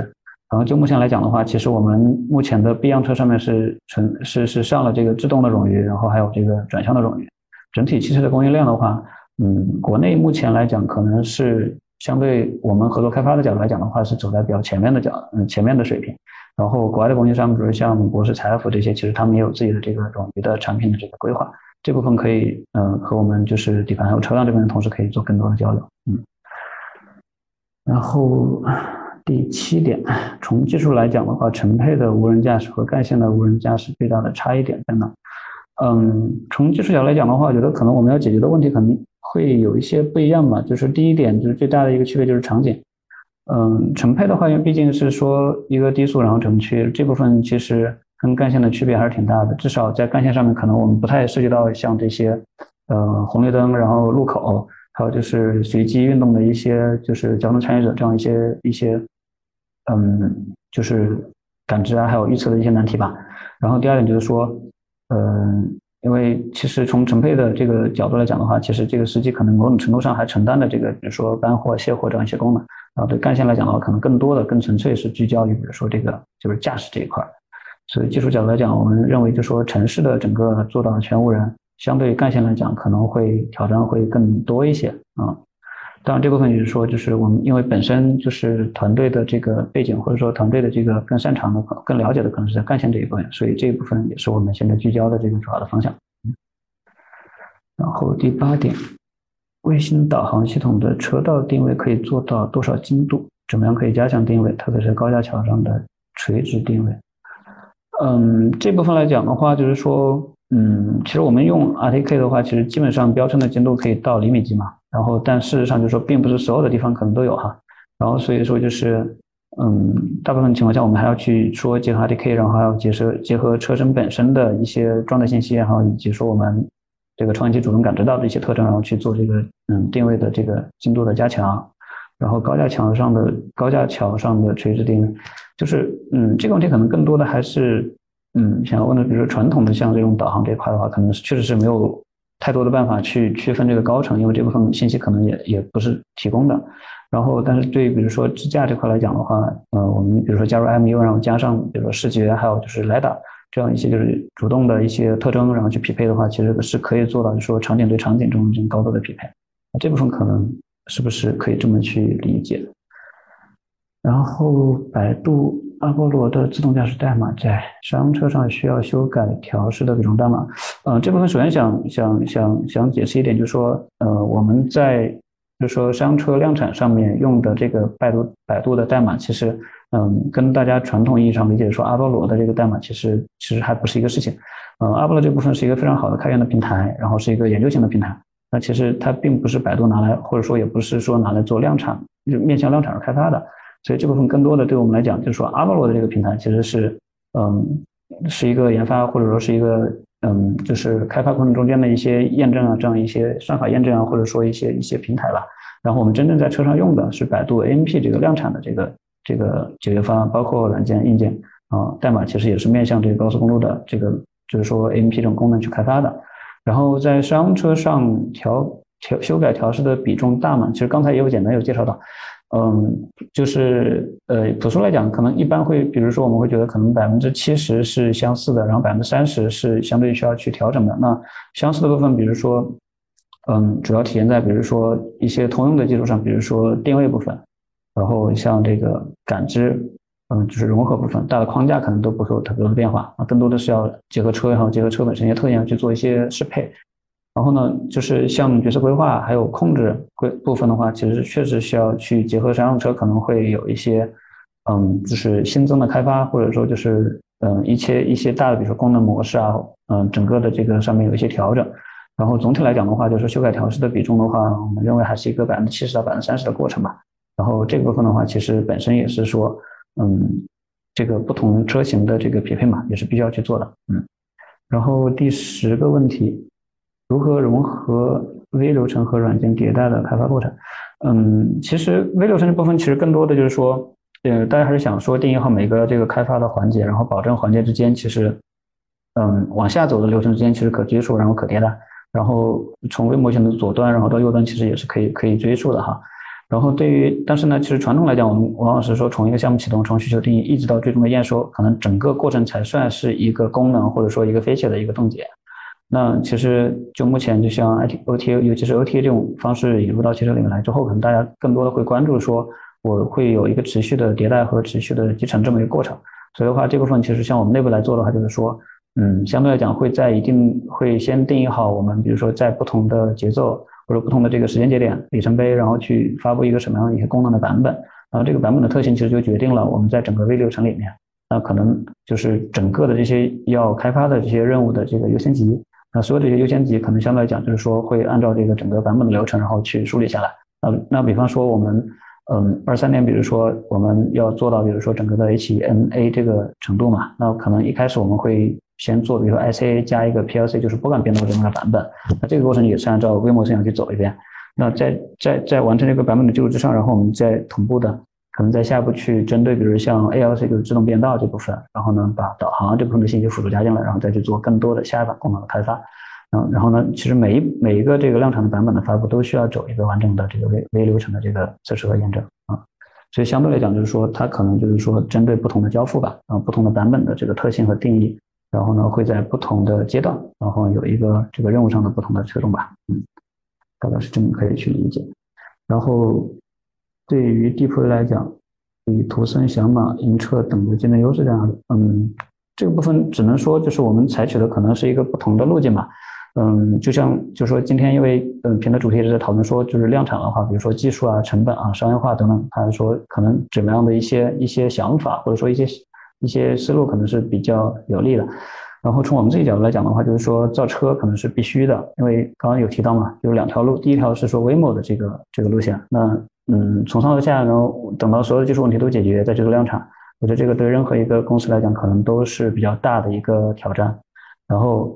然后就目前来讲的话，其实我们目前的 B 样车上面是纯是是上了这个制动的冗余，然后还有这个转向的冗余。整体汽车的供应链的话，嗯，国内目前来讲，可能是相对我们合作开发的角度来讲的话，是走在比较前面的角，嗯，前面的水平。然后国外的供应商，比如像博士财富这些，其实他们也有自己的这个冗余的产品的这个规划，这部分可以，嗯，和我们就是底盘还有车辆这边的同事可以做更多的交流，嗯。然后第七点，从技术来讲的话，乘配的无人驾驶和干线的无人驾驶最大的差异点在哪？嗯，从技术角来讲的话，我觉得可能我们要解决的问题可能会有一些不一样吧。就是第一点，就是最大的一个区别就是场景。嗯，乘配的话，因为毕竟是说一个低速然后城区这部分，其实跟干线的区别还是挺大的。至少在干线上面，可能我们不太涉及到像这些，呃，红绿灯，然后路口，还有就是随机运动的一些就是交通参与者这样一些一些，嗯，就是感知啊，还有预测的一些难题吧。然后第二点就是说。嗯，因为其实从成配的这个角度来讲的话，其实这个司机可能某种程度上还承担了这个，比如说搬货、卸货这样一些功能。然后对干线来讲的话，可能更多的、更纯粹是聚焦于，比如说这个就是驾驶这一块。所以技术角度来讲，我们认为就说城市的整个做到全无人，相对干线来讲可能会挑战会更多一些啊。当然，这部分就是说，就是我们因为本身就是团队的这个背景，或者说团队的这个更擅长的、更了解的，可能是在干线这一部分，所以这一部分也是我们现在聚焦的这个主要的方向。然后第八点，卫星导航系统的车道定位可以做到多少精度？怎么样可以加强定位，特别是高架桥上的垂直定位？嗯，这部分来讲的话，就是说。嗯，其实我们用 RTK 的话，其实基本上标称的精度可以到厘米级嘛。然后，但事实上就是说，并不是所有的地方可能都有哈。然后，所以说就是，嗯，大部分情况下，我们还要去说结合 RDK，然后还要结合结合车身本身的一些状态信息，然后以及说我们这个传感器主动感知到的一些特征，然后去做这个嗯定位的这个精度的加强。然后高架桥上的高架桥上的垂直定位，就是嗯这个问题可能更多的还是。嗯，想要问的，比如说传统的像这种导航这一块的话，可能确实是没有太多的办法去区分这个高层，因为这部分信息可能也也不是提供的。然后，但是对比如说支架这块来讲的话，呃，我们比如说加入 MU，然后加上比如说视觉，还有就是 LIDA 这样一些就是主动的一些特征，然后去匹配的话，其实是可以做到，就是说场景对场景中这种高度的匹配。这部分可能是不是可以这么去理解？然后百度。阿波罗的自动驾驶代码在商车上需要修改调试的这种代码。呃，这部分首先想想想想解释一点，就是说，呃，我们在就是说商车量产上面用的这个百度百度的代码，其实，嗯，跟大家传统意义上理解说阿波罗的这个代码，其实其实还不是一个事情。呃，阿波罗这部分是一个非常好的开源的平台，然后是一个研究型的平台。那其实它并不是百度拿来，或者说也不是说拿来做量产，就面向量产而开发的。所以这部分更多的对我们来讲，就是说阿波罗的这个平台其实是，嗯，是一个研发或者说是一个，嗯，就是开发过程中间的一些验证啊，这样一些算法验证啊，或者说一些一些平台吧。然后我们真正在车上用的是百度 AMP 这个量产的这个这个解决方案，包括软件、硬件啊，代码其实也是面向这个高速公路的这个，就是说 AMP 这种功能去开发的。然后在商车上调调修改调试的比重大嘛？其实刚才也有简单有介绍到。嗯，就是呃，朴素来讲，可能一般会，比如说我们会觉得可能百分之七十是相似的，然后百分之三十是相对需要去调整的。那相似的部分，比如说，嗯，主要体现在比如说一些通用的技术上，比如说定位部分，然后像这个感知，嗯，就是融合部分，大的框架可能都不会有特别多的变化啊，更多的是要结合车，然后结合车本身一些特点去做一些适配。然后呢，就是像角色规划还有控制规部分的话，其实确实需要去结合商用车，可能会有一些，嗯，就是新增的开发，或者说就是嗯一些一些大的，比如说功能模式啊，嗯，整个的这个上面有一些调整。然后总体来讲的话，就是修改调试的比重的话，我们认为还是一个百分之七十到百分之三十的过程吧。然后这个部分的话，其实本身也是说，嗯，这个不同车型的这个匹配嘛，也是必须要去做的。嗯，然后第十个问题。如何融合微流程和软件迭代的开发过程？嗯，其实微流程这部分其实更多的就是说，呃，大家还是想说定义好每个这个开发的环节，然后保证环节之间其实，嗯，往下走的流程之间其实可追溯，然后可迭代，然后从微模型的左端然后到右端其实也是可以可以追溯的哈。然后对于，但是呢，其实传统来讲，我们往往是说从一个项目启动，从需求定义一直到最终的验收，可能整个过程才算是一个功能或者说一个飞起的一个冻结。那其实就目前，就像 IT OTA，尤其是 OTA 这种方式引入到汽车里面来之后，可能大家更多的会关注说，我会有一个持续的迭代和持续的集成这么一个过程。所以的话，这部分其实像我们内部来做的话，就是说，嗯，相对来讲会在一定会先定义好我们，比如说在不同的节奏或者不同的这个时间节点里程碑，然后去发布一个什么样的一些功能的版本，然后这个版本的特性其实就决定了我们在整个微流程里面，那可能就是整个的这些要开发的这些任务的这个优先级。那所有这些优先级可能相对来讲，就是说会按照这个整个版本的流程，然后去梳理下来。那那比方说我们，嗯，二三年，比如说我们要做到，比如说整个的 HMA 这个程度嘛，那可能一开始我们会先做，比如说 ICA 加一个 PLC，就是波感编导这么个版本。那这个过程也是按照规模生产去走一遍。那在在在完成这个版本的基础之上，然后我们再同步的。可能在下一步去针对，比如像 ALC 就是自动变道这部分，然后呢把导航这部分的信息辅助加进来，然后再去做更多的下一版功能的开发。嗯，然后呢，其实每一每一个这个量产的版本的发布都需要走一个完整的这个微微流程的这个测试和验证啊。所以相对来讲，就是说它可能就是说针对不同的交付吧，啊不同的版本的这个特性和定义，然后呢会在不同的阶段，然后有一个这个任务上的不同的侧重吧。嗯，大概是这么可以去理解，然后。对于 DeepWay 来讲，以图森、响马、银车等的竞争优势这样，嗯，这个部分只能说就是我们采取的可能是一个不同的路径吧，嗯，就像就说今天因为嗯平台主题一直在讨论说就是量产的话，比如说技术啊、成本啊、商业化等等，还是说可能怎么样的一些一些想法或者说一些一些思路可能是比较有利的。然后从我们自己角度来讲的话，就是说造车可能是必须的，因为刚刚有提到嘛，有两条路，第一条是说 Waymo 的这个这个路线，那。嗯，从上到下，然后等到所有的技术问题都解决，再去做量产，我觉得这个对任何一个公司来讲，可能都是比较大的一个挑战。然后，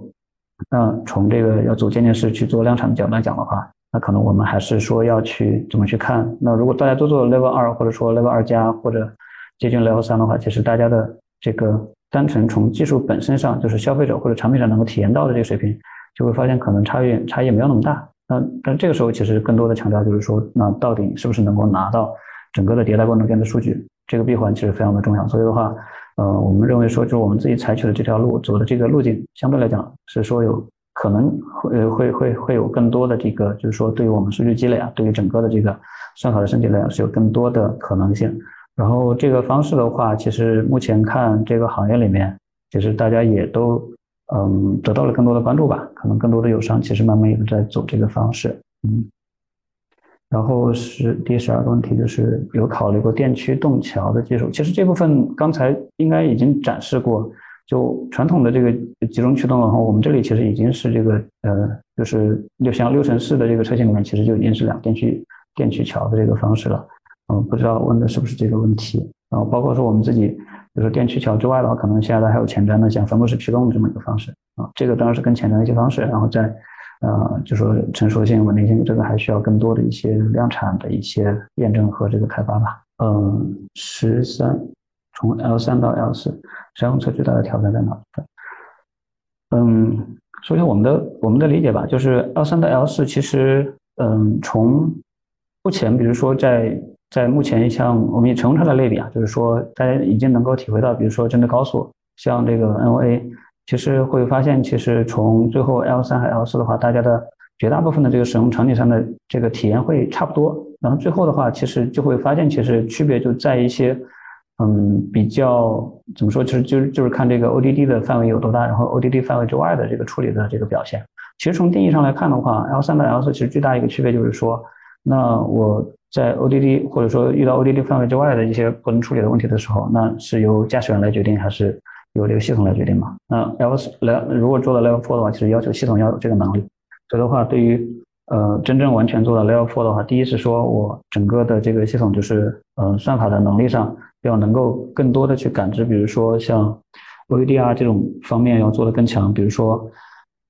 那从这个要组渐进式去做量产的角度来讲的话，那可能我们还是说要去怎么去看。那如果大家都做 Level 二，或者说 Level 二加，或者接近 Level 三的话，其实大家的这个单纯从技术本身上，就是消费者或者产品上能够体验到的这个水平，就会发现可能差异差异没有那么大。那但这个时候其实更多的强调就是说，那到底是不是能够拿到整个的迭代过程中的数据？这个闭环其实非常的重要。所以的话，呃，我们认为说，就我们自己采取的这条路走的这个路径，相对来讲是说有可能会会会会有更多的这个，就是说对于我们数据积累啊，对于整个的这个算法的升级来讲是有更多的可能性。然后这个方式的话，其实目前看这个行业里面，其实大家也都。嗯，得到了更多的关注吧。可能更多的友商其实慢慢也在走这个方式。嗯，然后是第十二个问题，就是有考虑过电驱动桥的技术。其实这部分刚才应该已经展示过。就传统的这个集中驱动的话，我们这里其实已经是这个呃，就是六像六乘四的这个车型里面，其实就已经是两电驱电驱桥的这个方式了。嗯，不知道问的是不是这个问题。然后包括说我们自己。就是电驱桥之外的话，可能现在还有前瞻的，像分布式驱动这么一个方式啊。这个当然是跟前瞻的一些方式，然后在呃，就说成熟性、稳定性，这个还需要更多的一些量产的一些验证和这个开发吧。嗯，十三，从 L 三到 L 四，商用车最大的挑战在哪？嗯，首先我们的我们的理解吧，就是 L 三到 L 四，其实嗯，从目前比如说在在目前，像我们以乘用车来类比啊，就是说大家已经能够体会到，比如说针对高速，像这个 NOA，其实会发现，其实从最后 L 三和 L 四的话，大家的绝大部分的这个使用场景上的这个体验会差不多。然后最后的话，其实就会发现，其实区别就在一些，嗯，比较怎么说，就是就是就是看这个 ODD 的范围有多大，然后 ODD 范围之外的这个处理的这个表现。其实从定义上来看的话，L 三到 L 四其实最大一个区别就是说，那我。在 ODD 或者说遇到 ODD 范围之外的一些不能处理的问题的时候，那是由驾驶员来决定，还是由这个系统来决定嘛？那 Level 两如果做到 Level Four 的话，其实要求系统要有这个能力。所以的话，对于呃真正完全做到 Level Four 的话，第一是说我整个的这个系统就是呃算法的能力上要能够更多的去感知，比如说像 ODD 这种方面要做的更强。比如说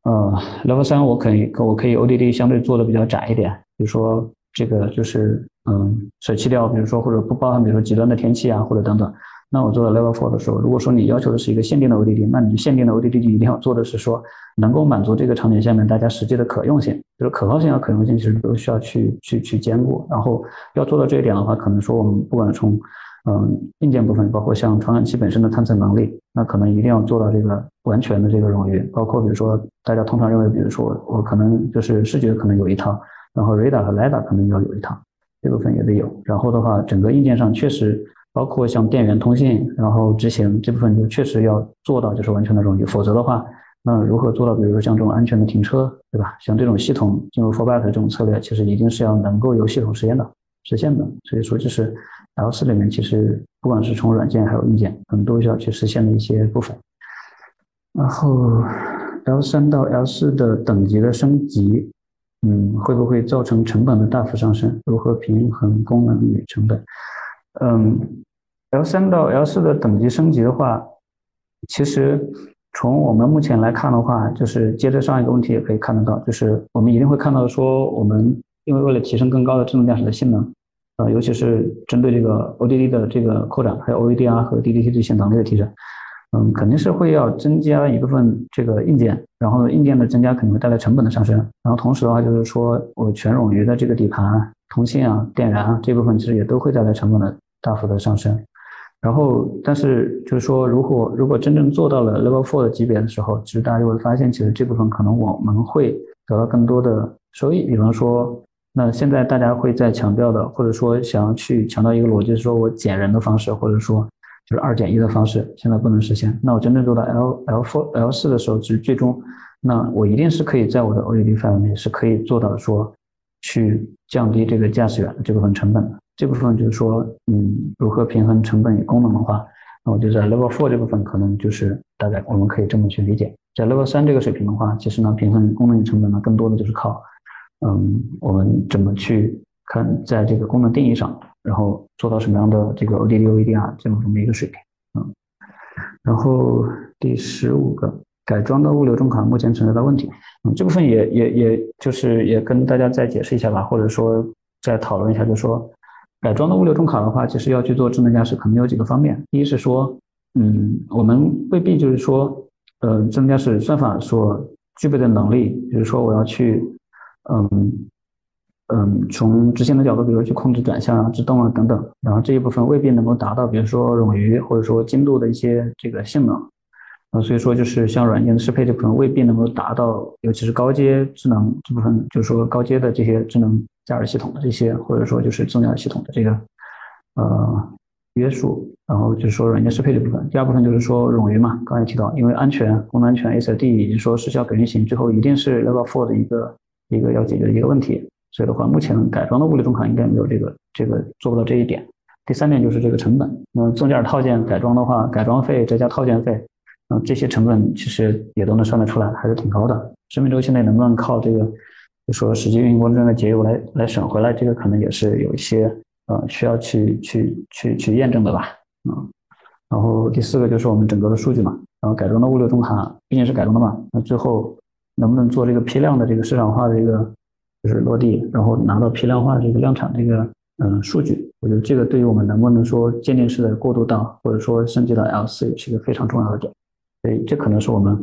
呃 Level 三我可以我可以 ODD 相对做的比较窄一点，比如说。这个就是嗯，舍弃掉，比如说或者不包含，比如说极端的天气啊，或者等等。那我做到 level four 的时候，如果说你要求的是一个限定的 ODD，那你限定的 ODD 就一定要做的是说能够满足这个场景下面大家实际的可用性，就是可靠性和可用性其实都需要去去去兼顾。然后要做到这一点的话，可能说我们不管从嗯，硬件部分包括像传感器本身的探测能力，那可能一定要做到这个完全的这个冗余。包括比如说大家通常认为，比如说我可能就是视觉可能有一套，然后 radar 和 lidar 可能要有一套，这部分也得有。然后的话，整个硬件上确实包括像电源通信，然后执行这部分就确实要做到就是完全的冗余，否则的话，那如何做到比如说像这种安全的停车，对吧？像这种系统进入 fallback 这种策略，其实一定是要能够由系统实现的。实现的，所以说就是 L 四里面其实不管是从软件还有硬件，可能都需要去实现的一些部分。然后 L 三到 L 四的等级的升级，嗯，会不会造成成本的大幅上升？如何平衡功能与成本？嗯，L 三到 L 四的等级升级的话，其实从我们目前来看的话，就是接着上一个问题也可以看得到，就是我们一定会看到说我们因为为了提升更高的智能驾驶的性能。呃，尤其是针对这个 ODD 的这个扩展，还有 OEDR 和 DDT 这些能力的提升，嗯，肯定是会要增加一部分这个硬件，然后硬件的增加肯定会带来成本的上升，然后同时的话就是说我全冗余的这个底盘、通信啊、电源啊这部分其实也都会带来成本的大幅的上升，然后但是就是说如果如果真正做到了 Level Four 的级别的时候，其实大家就会发现，其实这部分可能我们会得到更多的收益，比方说。那现在大家会在强调的，或者说想要去强调一个逻辑，说我减人的方式，或者说就是二减一的方式，现在不能实现。那我真正做到 L L four L 四的时候，其实最终，那我一定是可以在我的 OED 范围内是可以做到说去降低这个驾驶员的这部分成本的。这部分就是说，嗯，如何平衡成本与功能的话，那我就在 Level four 这部分可能就是大概我们可以这么去理解。在 Level 三这个水平的话，其实呢，平衡功能与成本呢，更多的就是靠。嗯，我们怎么去看在这个功能定义上，然后做到什么样的这个 ODD、OEDR 这么这么一个水平？嗯，然后第十五个改装的物流中卡目前存在的问题，嗯，这部分也也也就是也跟大家再解释一下吧，或者说再讨论一下，就是说改装的物流中卡的话，其实要去做智能驾驶，可能有几个方面。第一是说，嗯，我们未必就是说，呃，智能驾驶算法所具备的能力，比如说我要去。嗯嗯，从执行的角度，比如去控制转向啊、制动啊等等，然后这一部分未必能够达到，比如说冗余或者说精度的一些这个性能啊，所以说就是像软件的适配这部分未必能够达到，尤其是高阶智能这部分，就是说高阶的这些智能驾驶系统的这些，或者说就是自动驾驶系统的这个呃约束，然后就是说软件适配这部分。第二部分就是说冗余嘛，刚才提到，因为安全、功能安全、S D 以及说时效可运行，最后一定是 Level Four 的一个。一个要解决的一个问题，所以的话，目前改装的物流中卡应该没有这个这个做不到这一点。第三点就是这个成本，那自动驾驶套件改装的话，改装费再加套件费，嗯，这些成本其实也都能算得出来，还是挺高的。生命周期内能不能靠这个，就说实际运营过程中的节油来来省回来，这个可能也是有一些呃需要去去去去验证的吧，嗯。然后第四个就是我们整个的数据嘛，然后改装的物流中卡毕竟是改装的嘛，那最后。能不能做这个批量的这个市场化的一个就是落地，然后拿到批量化这个量产这个嗯数据？我觉得这个对于我们能不能说渐进式的过渡到或者说升级到 L 四，也是一个非常重要的点。所以这可能是我们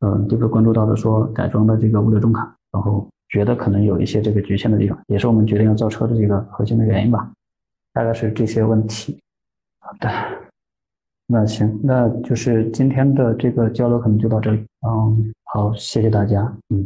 嗯这个关注到的说改装的这个物流中卡，然后觉得可能有一些这个局限的地方，也是我们决定要造车的这个核心的原因吧。大概是这些问题。好的，那行，那就是今天的这个交流可能就到这里。嗯。好，谢谢大家。嗯。